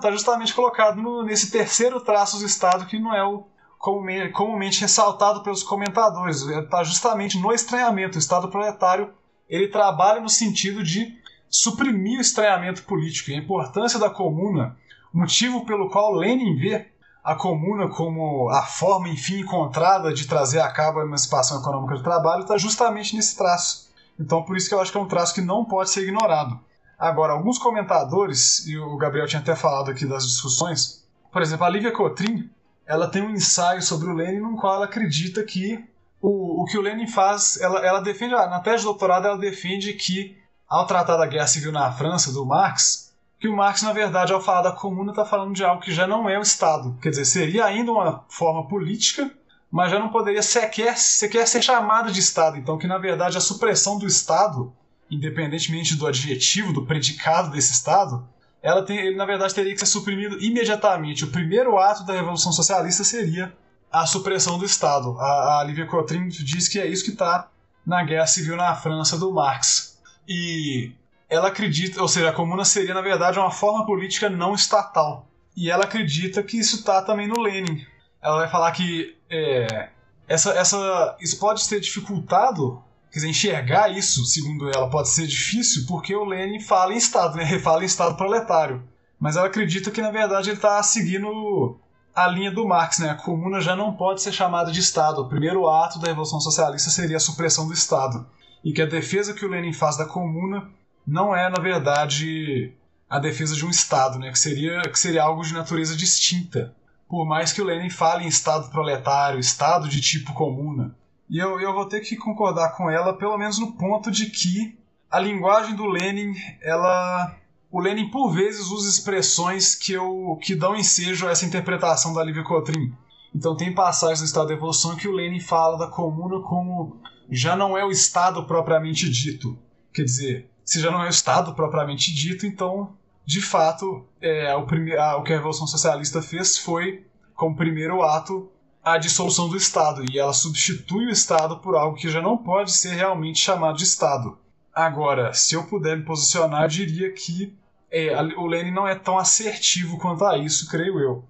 tá justamente colocado no, nesse terceiro traço do Estado, que não é o comumente, ressaltado pelos comentadores. Está justamente no estranhamento. O Estado proletário ele trabalha no sentido de suprimir o estranhamento político. E a importância da comuna, motivo pelo qual Lenin vê a comuna como a forma, enfim, encontrada de trazer a cabo a emancipação econômica do trabalho, está justamente nesse traço. Então, por isso que eu acho que é um traço que não pode ser ignorado. Agora, alguns comentadores, e o Gabriel tinha até falado aqui das discussões, por exemplo, a Lívia Cotrim, ela tem um ensaio sobre o Lenin no qual ela acredita que o, o que o Lenin faz, ela, ela defende, na tese de doutorado, ela defende que, ao tratar da guerra civil na França, do Marx, que o Marx, na verdade, ao falar da comuna, está falando de algo que já não é o Estado. Quer dizer, seria ainda uma forma política, mas já não poderia sequer, sequer ser chamada de Estado. Então, que, na verdade, a supressão do Estado, independentemente do adjetivo, do predicado desse Estado, ela tem, ele na verdade teria que ser suprimido imediatamente. O primeiro ato da Revolução Socialista seria a supressão do Estado. A, a Lívia Cotrim diz que é isso que está na Guerra Civil na França do Marx. E ela acredita, ou seja, a comuna seria na verdade uma forma política não estatal. E ela acredita que isso está também no Lenin. Ela vai falar que é, essa, essa, isso pode ser dificultado Quer dizer, enxergar isso, segundo ela, pode ser difícil porque o Lenin fala em Estado, né? Fala em Estado proletário. Mas ela acredita que, na verdade, ele está seguindo a linha do Marx, né? A comuna já não pode ser chamada de Estado. O primeiro ato da Revolução Socialista seria a supressão do Estado. E que a defesa que o Lenin faz da comuna não é, na verdade, a defesa de um Estado, né? Que seria, que seria algo de natureza distinta. Por mais que o Lenin fale em Estado proletário, Estado de tipo comuna. E eu, eu vou ter que concordar com ela, pelo menos no ponto de que a linguagem do Lenin, ela. O Lenin, por vezes, usa expressões que, eu, que dão ensejo a essa interpretação da Lívia Cotrim. Então, tem passagens no Estado da Evolução que o Lenin fala da comuna como já não é o Estado propriamente dito. Quer dizer, se já não é o Estado propriamente dito, então, de fato, é, o, prime o que a Revolução Socialista fez foi, como primeiro ato, a dissolução do Estado e ela substitui o Estado por algo que já não pode ser realmente chamado de Estado. Agora, se eu puder me posicionar, eu diria que é, o Lenin não é tão assertivo quanto a isso, creio eu.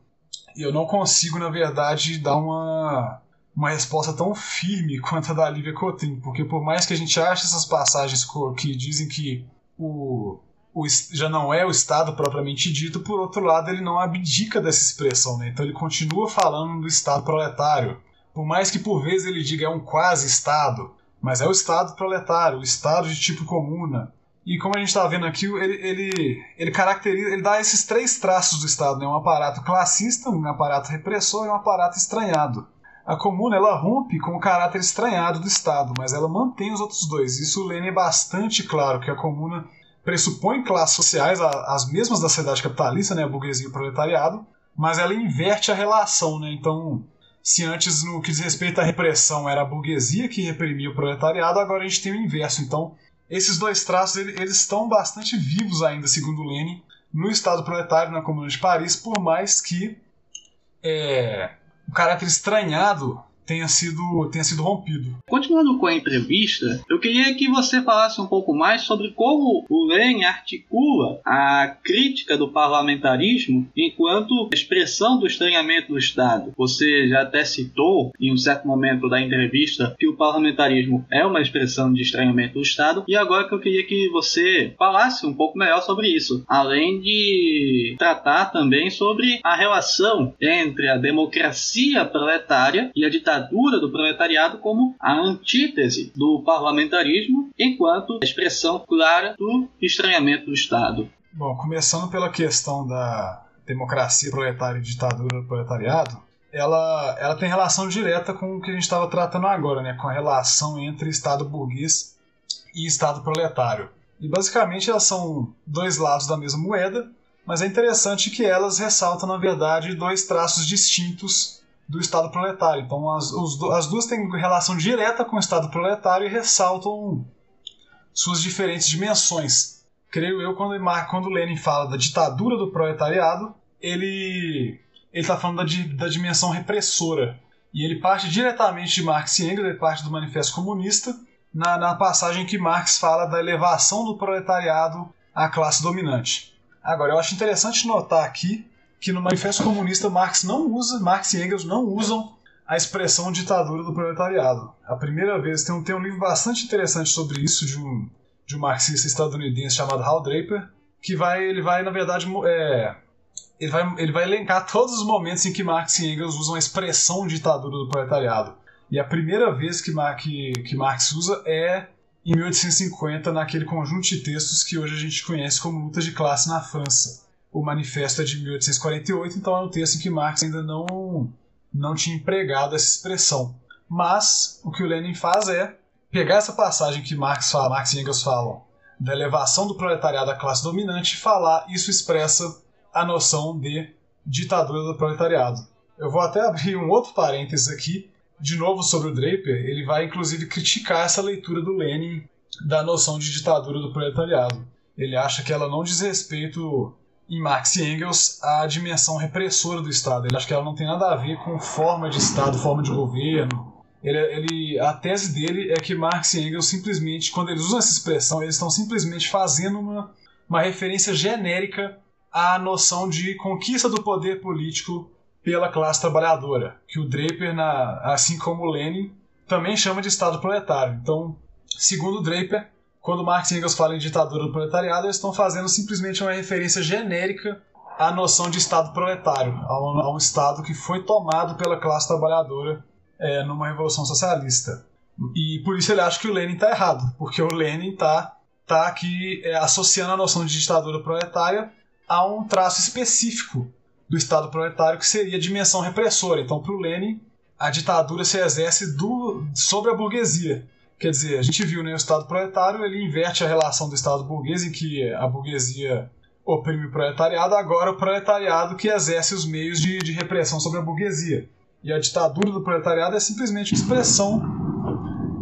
Eu não consigo, na verdade, dar uma, uma resposta tão firme quanto a da Lívia Cotrim, porque por mais que a gente ache essas passagens que dizem que o o, já não é o Estado propriamente dito, por outro lado, ele não abdica dessa expressão, né? então ele continua falando do Estado proletário. Por mais que por vezes ele diga é um quase-Estado, mas é o Estado proletário, o Estado de tipo comuna. E como a gente está vendo aqui, ele, ele, ele caracteriza, ele dá esses três traços do Estado, né? um aparato classista, um aparato repressor e um aparato estranhado. A comuna ela rompe com o caráter estranhado do Estado, mas ela mantém os outros dois. Isso o Lenin é bastante claro, que a comuna pressupõe classes sociais, as mesmas da sociedade capitalista, né, a burguesia e o proletariado, mas ela inverte a relação. Né? Então, se antes, no que diz respeito à repressão, era a burguesia que reprimia o proletariado, agora a gente tem o inverso. Então, esses dois traços eles estão bastante vivos ainda, segundo Lenin, no Estado proletário, na Comuna de Paris, por mais que é, o caráter estranhado tenha sido, tenha sido rompido. Continuando com a entrevista, eu queria que você falasse um pouco mais sobre como o Lenin articula a crítica do parlamentarismo enquanto expressão do estranhamento do Estado. Você já até citou em um certo momento da entrevista que o parlamentarismo é uma expressão de estranhamento do Estado, e agora que eu queria que você falasse um pouco melhor sobre isso, além de tratar também sobre a relação entre a democracia proletária e a ditadura ditadura do proletariado como a antítese do parlamentarismo, enquanto expressão clara do estranhamento do Estado. Bom, começando pela questão da democracia proletária e ditadura do proletariado, ela, ela tem relação direta com o que a gente estava tratando agora, né, com a relação entre Estado burguês e Estado proletário. E basicamente elas são dois lados da mesma moeda, mas é interessante que elas ressaltam, na verdade, dois traços distintos do Estado proletário. Então as, os, as duas têm relação direta com o Estado proletário e ressaltam suas diferentes dimensões. Creio eu, quando, quando Lenin fala da ditadura do proletariado, ele está falando da, da dimensão repressora. E ele parte diretamente de Marx e Engels, ele parte do Manifesto Comunista, na, na passagem que Marx fala da elevação do proletariado à classe dominante. Agora, eu acho interessante notar aqui que no Manifesto Comunista Marx não usa, Marx e Engels não usam a expressão ditadura do proletariado. A primeira vez tem um, tem um livro bastante interessante sobre isso de um, de um marxista estadunidense chamado Hal Draper, que vai ele vai na verdade é, ele vai ele vai elencar todos os momentos em que Marx e Engels usam a expressão ditadura do proletariado. E a primeira vez que, que, que Marx usa é em 1850 naquele conjunto de textos que hoje a gente conhece como luta de classe na França o manifesto é de 1848, então é um texto em que Marx ainda não, não tinha empregado essa expressão. Mas o que o Lenin faz é pegar essa passagem que Marx, fala, Marx e Engels falam da elevação do proletariado à classe dominante e falar isso expressa a noção de ditadura do proletariado. Eu vou até abrir um outro parênteses aqui, de novo sobre o Draper, ele vai inclusive criticar essa leitura do Lenin da noção de ditadura do proletariado. Ele acha que ela não diz respeito em Marx e Engels a dimensão repressora do Estado. Ele acha que ela não tem nada a ver com forma de Estado, forma de governo. Ele, ele, a tese dele é que Marx e Engels simplesmente, quando eles usam essa expressão, eles estão simplesmente fazendo uma, uma referência genérica à noção de conquista do poder político pela classe trabalhadora, que o Draper, na, assim como Lenin, também chama de Estado proletário. Então, segundo Draper, quando Marx e Engels falam em ditadura do proletariado, eles estão fazendo simplesmente uma referência genérica à noção de Estado proletário, a um, a um Estado que foi tomado pela classe trabalhadora é, numa revolução socialista. E por isso ele acha que o Lenin está errado, porque o Lenin está tá aqui é, associando a noção de ditadura proletária a um traço específico do Estado proletário que seria a dimensão repressora. Então, para o Lenin, a ditadura se exerce do, sobre a burguesia. Quer dizer, a gente viu, né, o Estado proletário ele inverte a relação do Estado burguês, em que a burguesia oprime o proletariado, agora o proletariado que exerce os meios de, de repressão sobre a burguesia. E a ditadura do proletariado é simplesmente expressão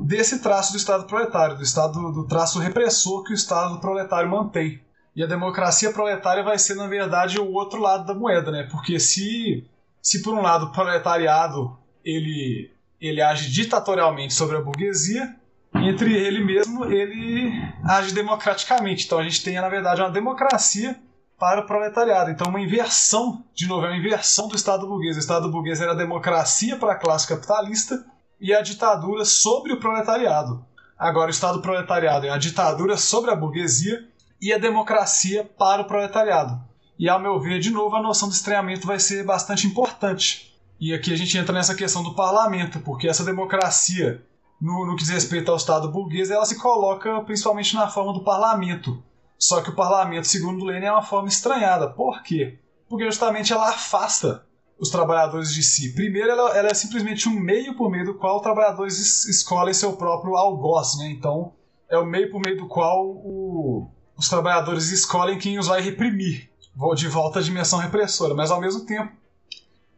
desse traço do Estado proletário, do Estado do traço repressor que o Estado proletário mantém. E a democracia proletária vai ser, na verdade, o outro lado da moeda, né? Porque se, se por um lado o proletariado ele, ele age ditatorialmente sobre a burguesia, entre ele mesmo, ele age democraticamente. Então a gente tem, na verdade, uma democracia para o proletariado. Então uma inversão, de novo, é uma inversão do Estado burguês. O Estado burguês era a democracia para a classe capitalista e a ditadura sobre o proletariado. Agora o Estado proletariado é a ditadura sobre a burguesia e a democracia para o proletariado. E, ao meu ver, de novo, a noção de estranhamento vai ser bastante importante. E aqui a gente entra nessa questão do parlamento, porque essa democracia no, no que diz respeito ao Estado burguês, ela se coloca principalmente na forma do parlamento. Só que o parlamento, segundo Lenin, é uma forma estranhada. Por quê? Porque justamente ela afasta os trabalhadores de si. Primeiro, ela, ela, é simplesmente um meio por meio do qual os trabalhadores es escolhem seu próprio algoz, né? Então, é o meio por meio do qual o, os trabalhadores escolhem quem os vai reprimir, de volta à dimensão repressora. Mas, ao mesmo tempo,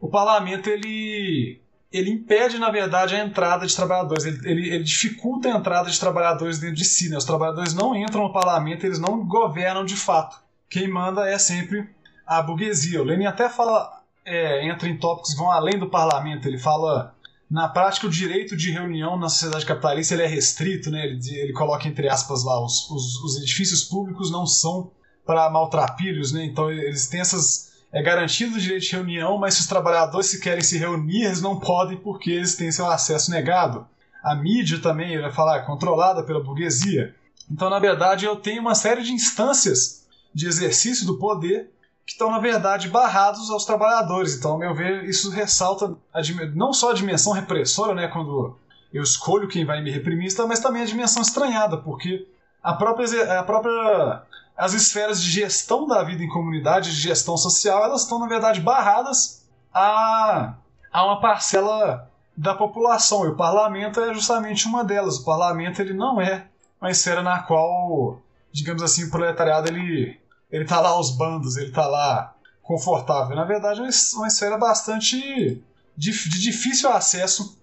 o parlamento ele, ele impede, na verdade, a entrada de trabalhadores. Ele, ele, ele dificulta a entrada de trabalhadores dentro de si. Né? Os trabalhadores não entram no parlamento, eles não governam de fato. Quem manda é sempre a burguesia. O Lenin até fala é, entra em tópicos que vão além do parlamento. Ele fala, na prática, o direito de reunião na sociedade capitalista ele é restrito, né? ele, ele coloca entre aspas lá, os, os, os edifícios públicos não são para maltrapilhos, né? então eles têm essas... É garantido o direito de reunião, mas se os trabalhadores se querem se reunir, eles não podem porque eles têm seu acesso negado. A mídia também, ele vai falar, é controlada pela burguesia. Então, na verdade, eu tenho uma série de instâncias de exercício do poder que estão, na verdade, barrados aos trabalhadores. Então, ao meu ver, isso ressalta a, não só a dimensão repressora, né, quando eu escolho quem vai me reprimir, mas também a dimensão estranhada, porque a própria, a própria as esferas de gestão da vida em comunidade, de gestão social, elas estão, na verdade, barradas a, a uma parcela da população. E o parlamento é justamente uma delas. O parlamento ele não é uma esfera na qual, digamos assim, o proletariado ele ele tá lá aos bandos, ele tá lá confortável. Na verdade, é uma esfera bastante de, de difícil acesso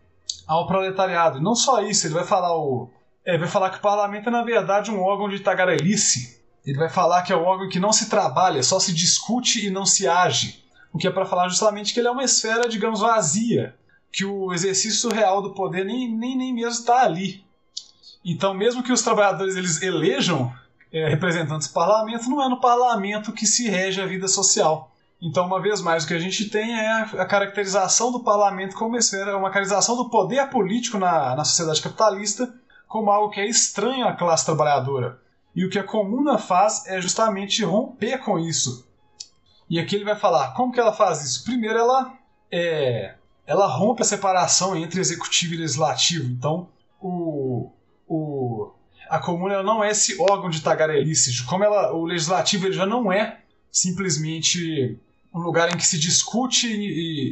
ao proletariado. E não só isso, ele vai falar o. É, vai falar que o parlamento é, na verdade, um órgão de tagarelice. Ele vai falar que é um órgão que não se trabalha, só se discute e não se age. O que é para falar justamente que ele é uma esfera, digamos, vazia. Que o exercício real do poder nem, nem, nem mesmo está ali. Então, mesmo que os trabalhadores eles elejam é, representantes do parlamento, não é no parlamento que se rege a vida social. Então, uma vez mais, o que a gente tem é a caracterização do parlamento como esfera, uma caracterização do poder político na, na sociedade capitalista como algo que é estranho à classe trabalhadora. E o que a comuna faz é justamente romper com isso. E aqui ele vai falar como que ela faz isso. Primeiro, ela é, ela rompe a separação entre executivo e legislativo. Então, o, o a comuna não é esse órgão de tagarelice, como ela, o legislativo ele já não é simplesmente um lugar em que se discute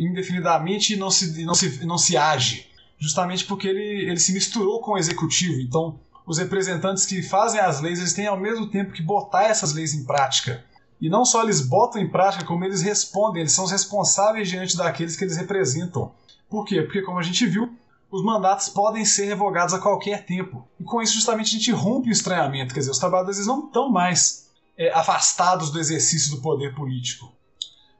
indefinidamente e não se, não se, não se age, justamente porque ele, ele se misturou com o executivo. Então, os representantes que fazem as leis, eles têm ao mesmo tempo que botar essas leis em prática. E não só eles botam em prática, como eles respondem, eles são os responsáveis diante daqueles que eles representam. Por quê? Porque, como a gente viu, os mandatos podem ser revogados a qualquer tempo. E com isso, justamente, a gente rompe o estranhamento. Quer dizer, os trabalhadores não estão mais é, afastados do exercício do poder político.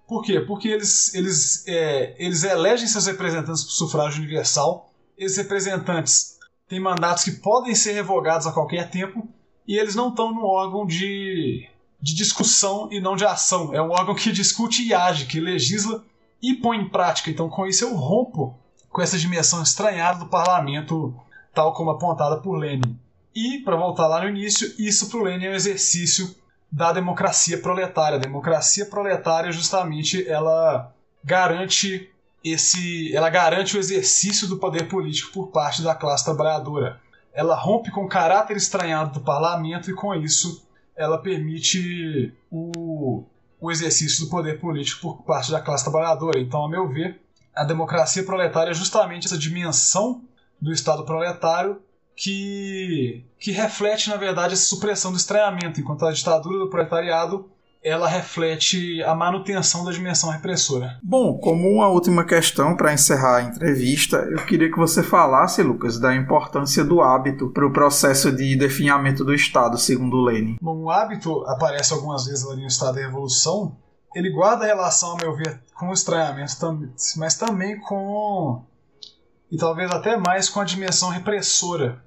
Por quê? Porque eles, eles, é, eles elegem seus representantes por sufrágio universal. Esses representantes têm mandatos que podem ser revogados a qualquer tempo. E eles não estão no órgão de, de discussão e não de ação. É um órgão que discute e age, que legisla e põe em prática. Então, com isso, eu rompo com essa dimensão estranhada do parlamento, tal como apontada por Lenin. E, para voltar lá no início, isso para o Lenin é um exercício da democracia proletária. A democracia proletária, justamente, ela garante esse, ela garante o exercício do poder político por parte da classe trabalhadora. Ela rompe com o caráter estranhado do parlamento e, com isso, ela permite o, o exercício do poder político por parte da classe trabalhadora. Então, a meu ver, a democracia proletária é justamente essa dimensão do Estado proletário que, que reflete, na verdade, essa supressão do estranhamento, enquanto a ditadura do proletariado ela reflete a manutenção da dimensão repressora. Bom, como uma última questão para encerrar a entrevista, eu queria que você falasse, Lucas, da importância do hábito para o processo de definhamento do Estado, segundo Lenin. Bom, o hábito aparece algumas vezes ali no Estado da Revolução, ele guarda relação, a meu ver, com o estranhamento, mas também com. e talvez até mais com a dimensão repressora.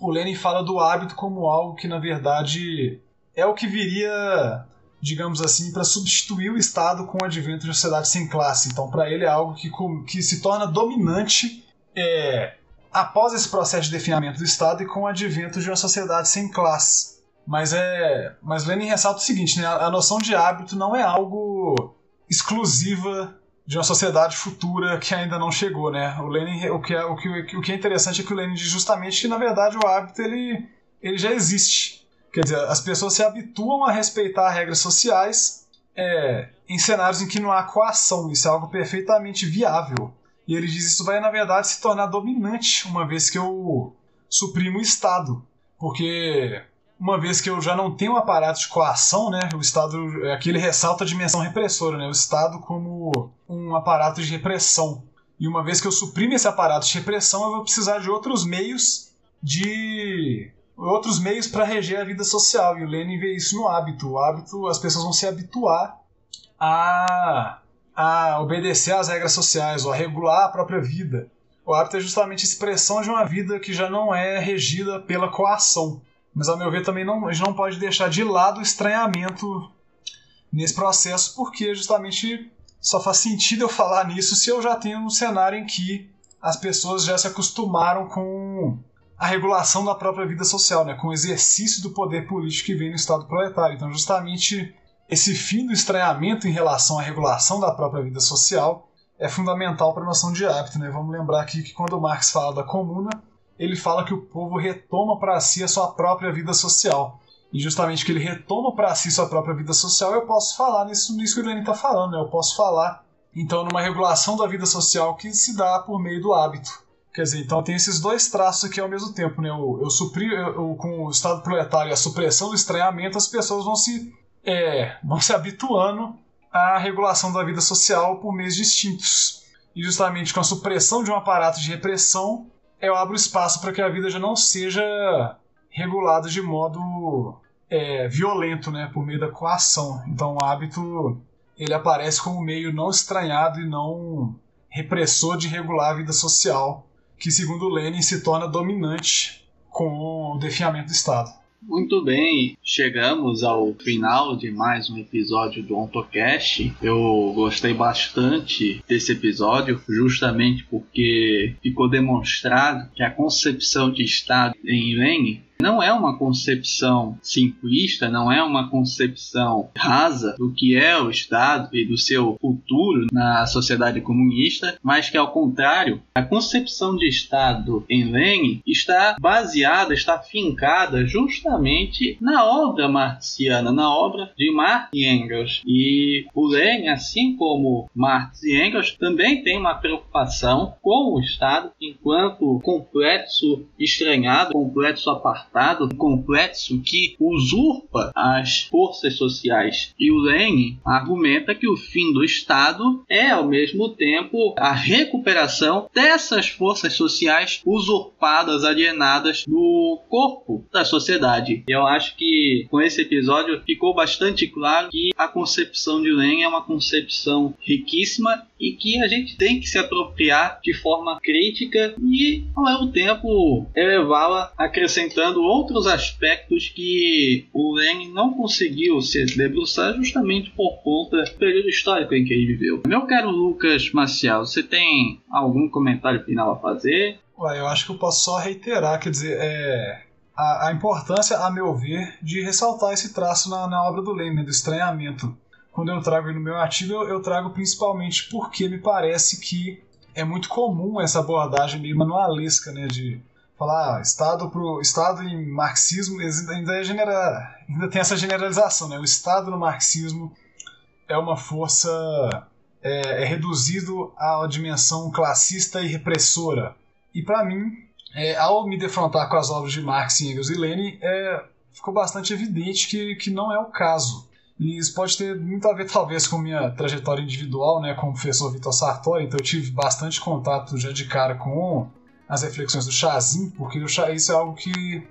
O Lenin fala do hábito como algo que, na verdade, é o que viria, digamos assim, para substituir o Estado com o advento de sociedade sem classe. Então, para ele, é algo que, que se torna dominante é, após esse processo de definimento do Estado e com o advento de uma sociedade sem classe. Mas é, mas Lenin ressalta o seguinte, né? A noção de hábito não é algo exclusiva de uma sociedade futura que ainda não chegou, né? O Lenin, o que é, o que, o que é interessante é que o Lenin diz justamente que na verdade o hábito ele, ele já existe. Quer dizer, as pessoas se habituam a respeitar regras sociais é, em cenários em que não há coação. Isso é algo perfeitamente viável. E ele diz isso vai, na verdade, se tornar dominante uma vez que eu suprimo o Estado. Porque uma vez que eu já não tenho um aparato de coação, né, o Estado, aqui ele ressalta a dimensão repressora, né, o Estado como um aparato de repressão. E uma vez que eu suprimo esse aparato de repressão, eu vou precisar de outros meios de outros meios para reger a vida social. E o Lenin vê isso no hábito. O hábito, as pessoas vão se habituar a a obedecer às regras sociais ou a regular a própria vida. O hábito é justamente a expressão de uma vida que já não é regida pela coação. Mas, a meu ver, também não, a gente não pode deixar de lado o estranhamento nesse processo, porque justamente só faz sentido eu falar nisso se eu já tenho um cenário em que as pessoas já se acostumaram com a regulação da própria vida social, né, com o exercício do poder político que vem no Estado proletário. Então, justamente esse fim do estranhamento em relação à regulação da própria vida social é fundamental para a noção de hábito. Né? Vamos lembrar aqui que quando Marx fala da comuna, ele fala que o povo retoma para si a sua própria vida social. E justamente que ele retoma para si sua própria vida social, eu posso falar nisso, nisso que o Lenin está falando. Né? Eu posso falar, então, numa regulação da vida social que se dá por meio do hábito. Quer dizer, então tem esses dois traços aqui ao mesmo tempo. Né? Eu, eu supri, eu, com o Estado proletário e a supressão do estranhamento, as pessoas vão se é, vão se habituando à regulação da vida social por meios distintos. E justamente com a supressão de um aparato de repressão, eu abro espaço para que a vida já não seja regulada de modo é, violento, né, por meio da coação. Então o hábito ele aparece como meio não estranhado e não repressor de regular a vida social, que segundo Lenin se torna dominante com o definhamento do Estado. Muito bem, chegamos ao final de mais um episódio do OntoCast. Eu gostei bastante desse episódio, justamente porque ficou demonstrado que a concepção de Estado em Lenin não é uma concepção simplista, não é uma concepção rasa do que é o Estado e do seu futuro na sociedade comunista, mas que, ao contrário, a concepção de Estado em Lenin está baseada, está fincada justamente na obra marxiana, na obra de Marx e Engels. E o Lenin, assim como Marx e Engels, também tem uma preocupação com o Estado enquanto complexo estranhado, complexo apartado apartado complexo que usurpa as forças sociais. E o Lenin argumenta que o fim do Estado é, ao mesmo tempo, a recuperação dessas forças sociais usurpadas, alienadas do corpo da sociedade. Eu acho que com esse episódio ficou bastante claro que a concepção de Lenin é uma concepção riquíssima e que a gente tem que se apropriar de forma crítica e, ao mesmo tempo, elevá-la acrescentando outros aspectos que o Lenin não conseguiu se debruçar justamente por conta do período histórico em que ele viveu. Meu caro Lucas Maciel, você tem algum comentário final a fazer? Ué, eu acho que eu posso só reiterar, quer dizer, é, a, a importância, a meu ver, de ressaltar esse traço na, na obra do Lenin, do estranhamento quando eu trago no meu artigo, eu, eu trago principalmente porque me parece que é muito comum essa abordagem meio manualesca, né, de falar ah, Estado pro Estado em marxismo ainda, é genera, ainda tem essa generalização, né? O Estado no marxismo é uma força é, é reduzido à dimensão classista e repressora. E para mim, é, ao me defrontar com as obras de Marx, Engels e Lenin, é, ficou bastante evidente que, que não é o caso. E isso pode ter muito a ver, talvez, com minha trajetória individual, né, como professor Vitor Sartori. Então, eu tive bastante contato já de cara com as reflexões do Chazin, porque isso é algo que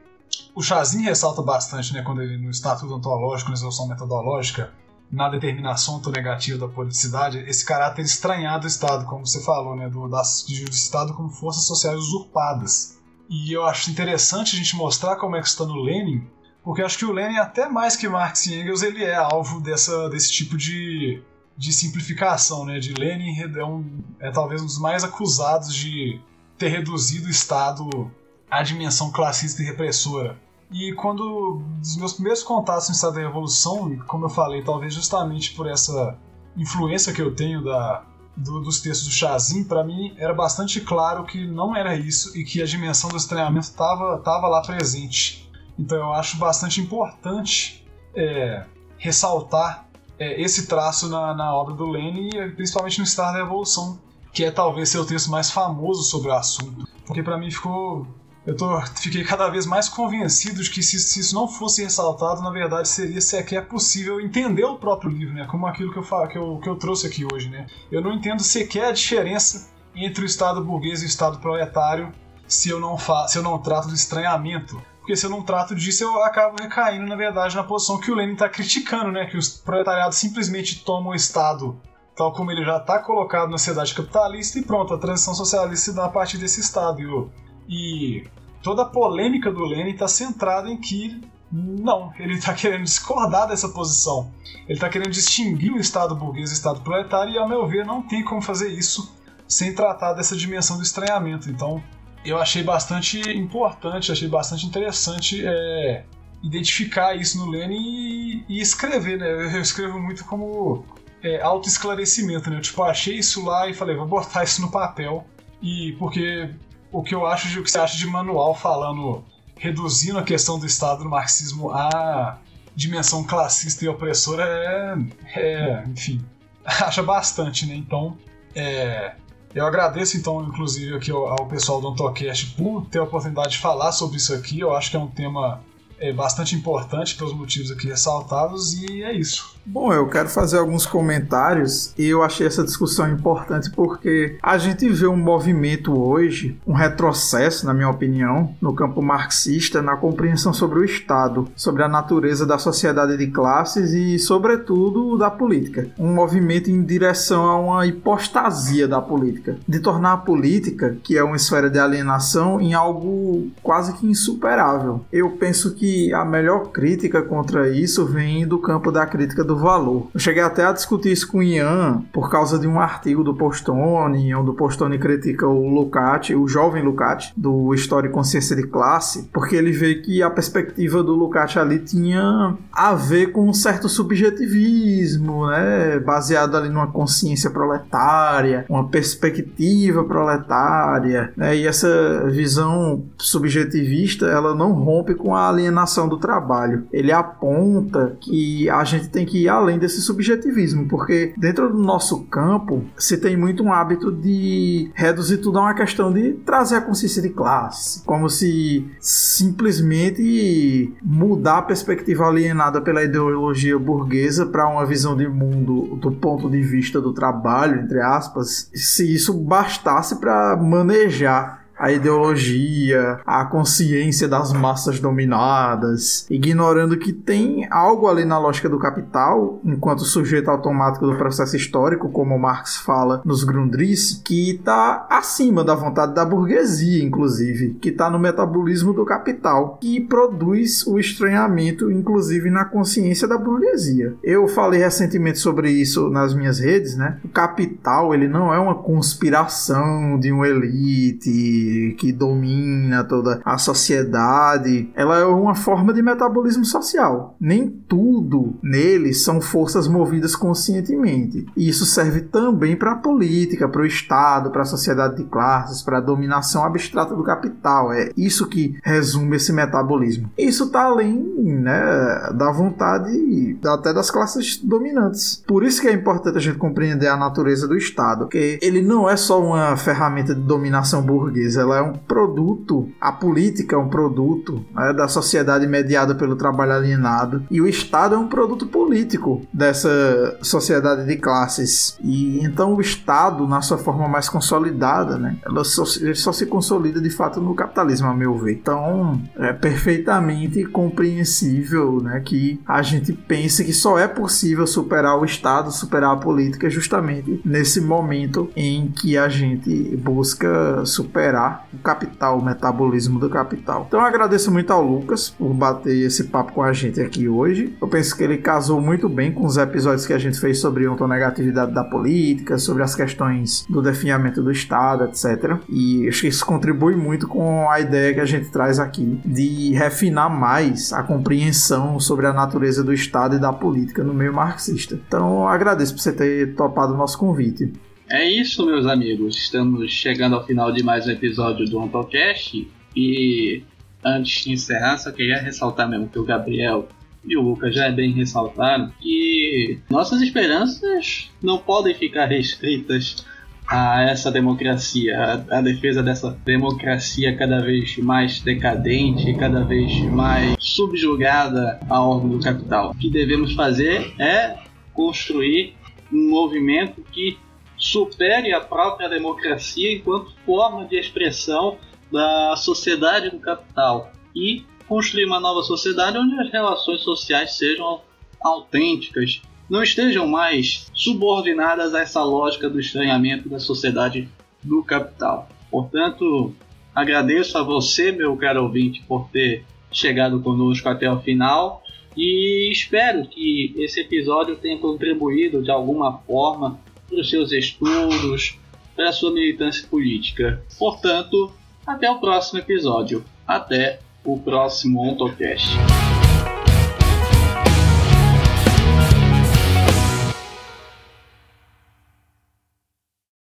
o Chazin ressalta bastante, né, quando ele no Estatuto Ontológico, na resolução metodológica, na determinação negativa da politicidade, esse caráter estranhado do Estado, como você falou, né, do, do Estado como forças sociais usurpadas. E eu acho interessante a gente mostrar como é que está no Lenin, porque acho que o Lenin, até mais que Marx e Engels, ele é alvo dessa, desse tipo de, de simplificação. Né? De Lenin é, um, é talvez um dos mais acusados de ter reduzido o Estado à dimensão classista e repressora. E quando dos meus primeiros contatos no Estado da Revolução, como eu falei, talvez justamente por essa influência que eu tenho da, do, dos textos do Chazin, para mim era bastante claro que não era isso e que a dimensão do estranhamento estava lá presente. Então eu acho bastante importante é, ressaltar é, esse traço na, na obra do Lenin, principalmente no Estado da Revolução, que é talvez ser o texto mais famoso sobre o assunto. Porque para mim ficou. Eu tô, fiquei cada vez mais convencido de que se, se, isso não fosse ressaltado, na verdade seria se que é possível entender o próprio livro, né? Como aquilo que eu, falo, que eu, que eu trouxe aqui hoje, né? Eu não entendo sequer a diferença entre o Estado burguês e o Estado proletário se eu não, fa se eu não trato do estranhamento. Porque se eu não trato disso, eu acabo recaindo, na verdade, na posição que o Lenin está criticando, né? Que os proletariados simplesmente tomam o Estado tal como ele já está colocado na sociedade capitalista e pronto, a transição socialista se dá a partir desse Estado. E, toda a polêmica do Lenin está centrada em que não, ele está querendo discordar dessa posição. Ele está querendo distinguir o Estado burguês do Estado proletário e, a meu ver, não tem como fazer isso sem tratar dessa dimensão do estranhamento. Então, eu achei bastante importante, achei bastante interessante é, identificar isso no Lenin e, e, escrever, né? Eu escrevo muito como é, autoesclarecimento, né? Eu, tipo, achei isso lá e falei, vou botar isso no papel. E porque o que eu acho de, o que você acha de manual falando, reduzindo a questão do Estado no marxismo à dimensão classista e opressora é, é enfim, acha bastante, né? Então, é, eu agradeço, então, inclusive, aqui ao, ao pessoal do Antocast por ter a oportunidade de falar sobre isso aqui. Eu acho que é um tema é, bastante importante pelos motivos aqui ressaltados, e é isso. Bom, eu quero fazer alguns comentários e eu achei essa discussão importante porque a gente vê um movimento hoje, um retrocesso, na minha opinião, no campo marxista, na compreensão sobre o Estado, sobre a natureza da sociedade de classes e, sobretudo, da política. Um movimento em direção a uma hipostasia da política, de tornar a política, que é uma esfera de alienação, em algo quase que insuperável. Eu penso que a melhor crítica contra isso vem do campo da crítica do valor. Eu cheguei até a discutir isso com o Ian por causa de um artigo do Postone, onde o Postone critica o Lucati, o jovem Lucati, do História e Consciência de Classe, porque ele vê que a perspectiva do Lucati ali tinha a ver com um certo subjetivismo, né, baseado ali numa consciência proletária, uma perspectiva proletária, né, e essa visão subjetivista, ela não rompe com a alienação do trabalho. Ele aponta que a gente tem que ir além desse subjetivismo, porque dentro do nosso campo se tem muito um hábito de reduzir tudo a uma questão de trazer a consciência de classe, como se simplesmente mudar a perspectiva alienada pela ideologia burguesa para uma visão de mundo do ponto de vista do trabalho, entre aspas, se isso bastasse para manejar a ideologia, a consciência das massas dominadas, ignorando que tem algo ali na lógica do capital, enquanto sujeito automático do processo histórico, como Marx fala nos Grundrisse, que está acima da vontade da burguesia, inclusive, que está no metabolismo do capital, que produz o estranhamento, inclusive na consciência da burguesia. Eu falei recentemente sobre isso nas minhas redes, né? O capital, ele não é uma conspiração de uma elite que, domina toda a sociedade, ela é uma forma de metabolismo social. Nem tudo nele são forças movidas conscientemente. E isso serve também para a política, para o Estado, para a sociedade de classes, para a dominação abstrata do capital. É isso que resume esse metabolismo. Isso está além né, da vontade até das classes dominantes. Por isso que é importante a gente compreender a natureza do Estado, porque ele não é só uma ferramenta de dominação burguesa ela é um produto, a política é um produto né, da sociedade mediada pelo trabalho alienado e o Estado é um produto político dessa sociedade de classes. E então o Estado, na sua forma mais consolidada, né, ela só, só se consolida de fato no capitalismo, a meu ver. Então é perfeitamente compreensível né, que a gente pense que só é possível superar o Estado, superar a política justamente nesse momento em que a gente busca superar o capital, o metabolismo do capital. Então eu agradeço muito ao Lucas por bater esse papo com a gente aqui hoje. Eu penso que ele casou muito bem com os episódios que a gente fez sobre ontonegatividade da política, sobre as questões do definhamento do Estado, etc. E acho que isso contribui muito com a ideia que a gente traz aqui de refinar mais a compreensão sobre a natureza do Estado e da política no meio marxista. Então agradeço por você ter topado o nosso convite. É isso, meus amigos. Estamos chegando ao final de mais um episódio do Ontocast. E antes de encerrar, só queria ressaltar mesmo que o Gabriel e o Lucas já é bem ressaltaram, que nossas esperanças não podem ficar restritas a essa democracia, a, a, defesa dessa democracia cada vez mais decadente, cada vez mais subjugada à ordem do capital. O que devemos fazer é construir um movimento que supere a própria democracia enquanto forma de expressão da sociedade do capital e construir uma nova sociedade onde as relações sociais sejam autênticas, não estejam mais subordinadas a essa lógica do estranhamento da sociedade do capital. Portanto, agradeço a você, meu caro ouvinte, por ter chegado conosco até o final e espero que esse episódio tenha contribuído de alguma forma para os seus estudos, para a sua militância política. Portanto, até o próximo episódio. Até o próximo OntoCast.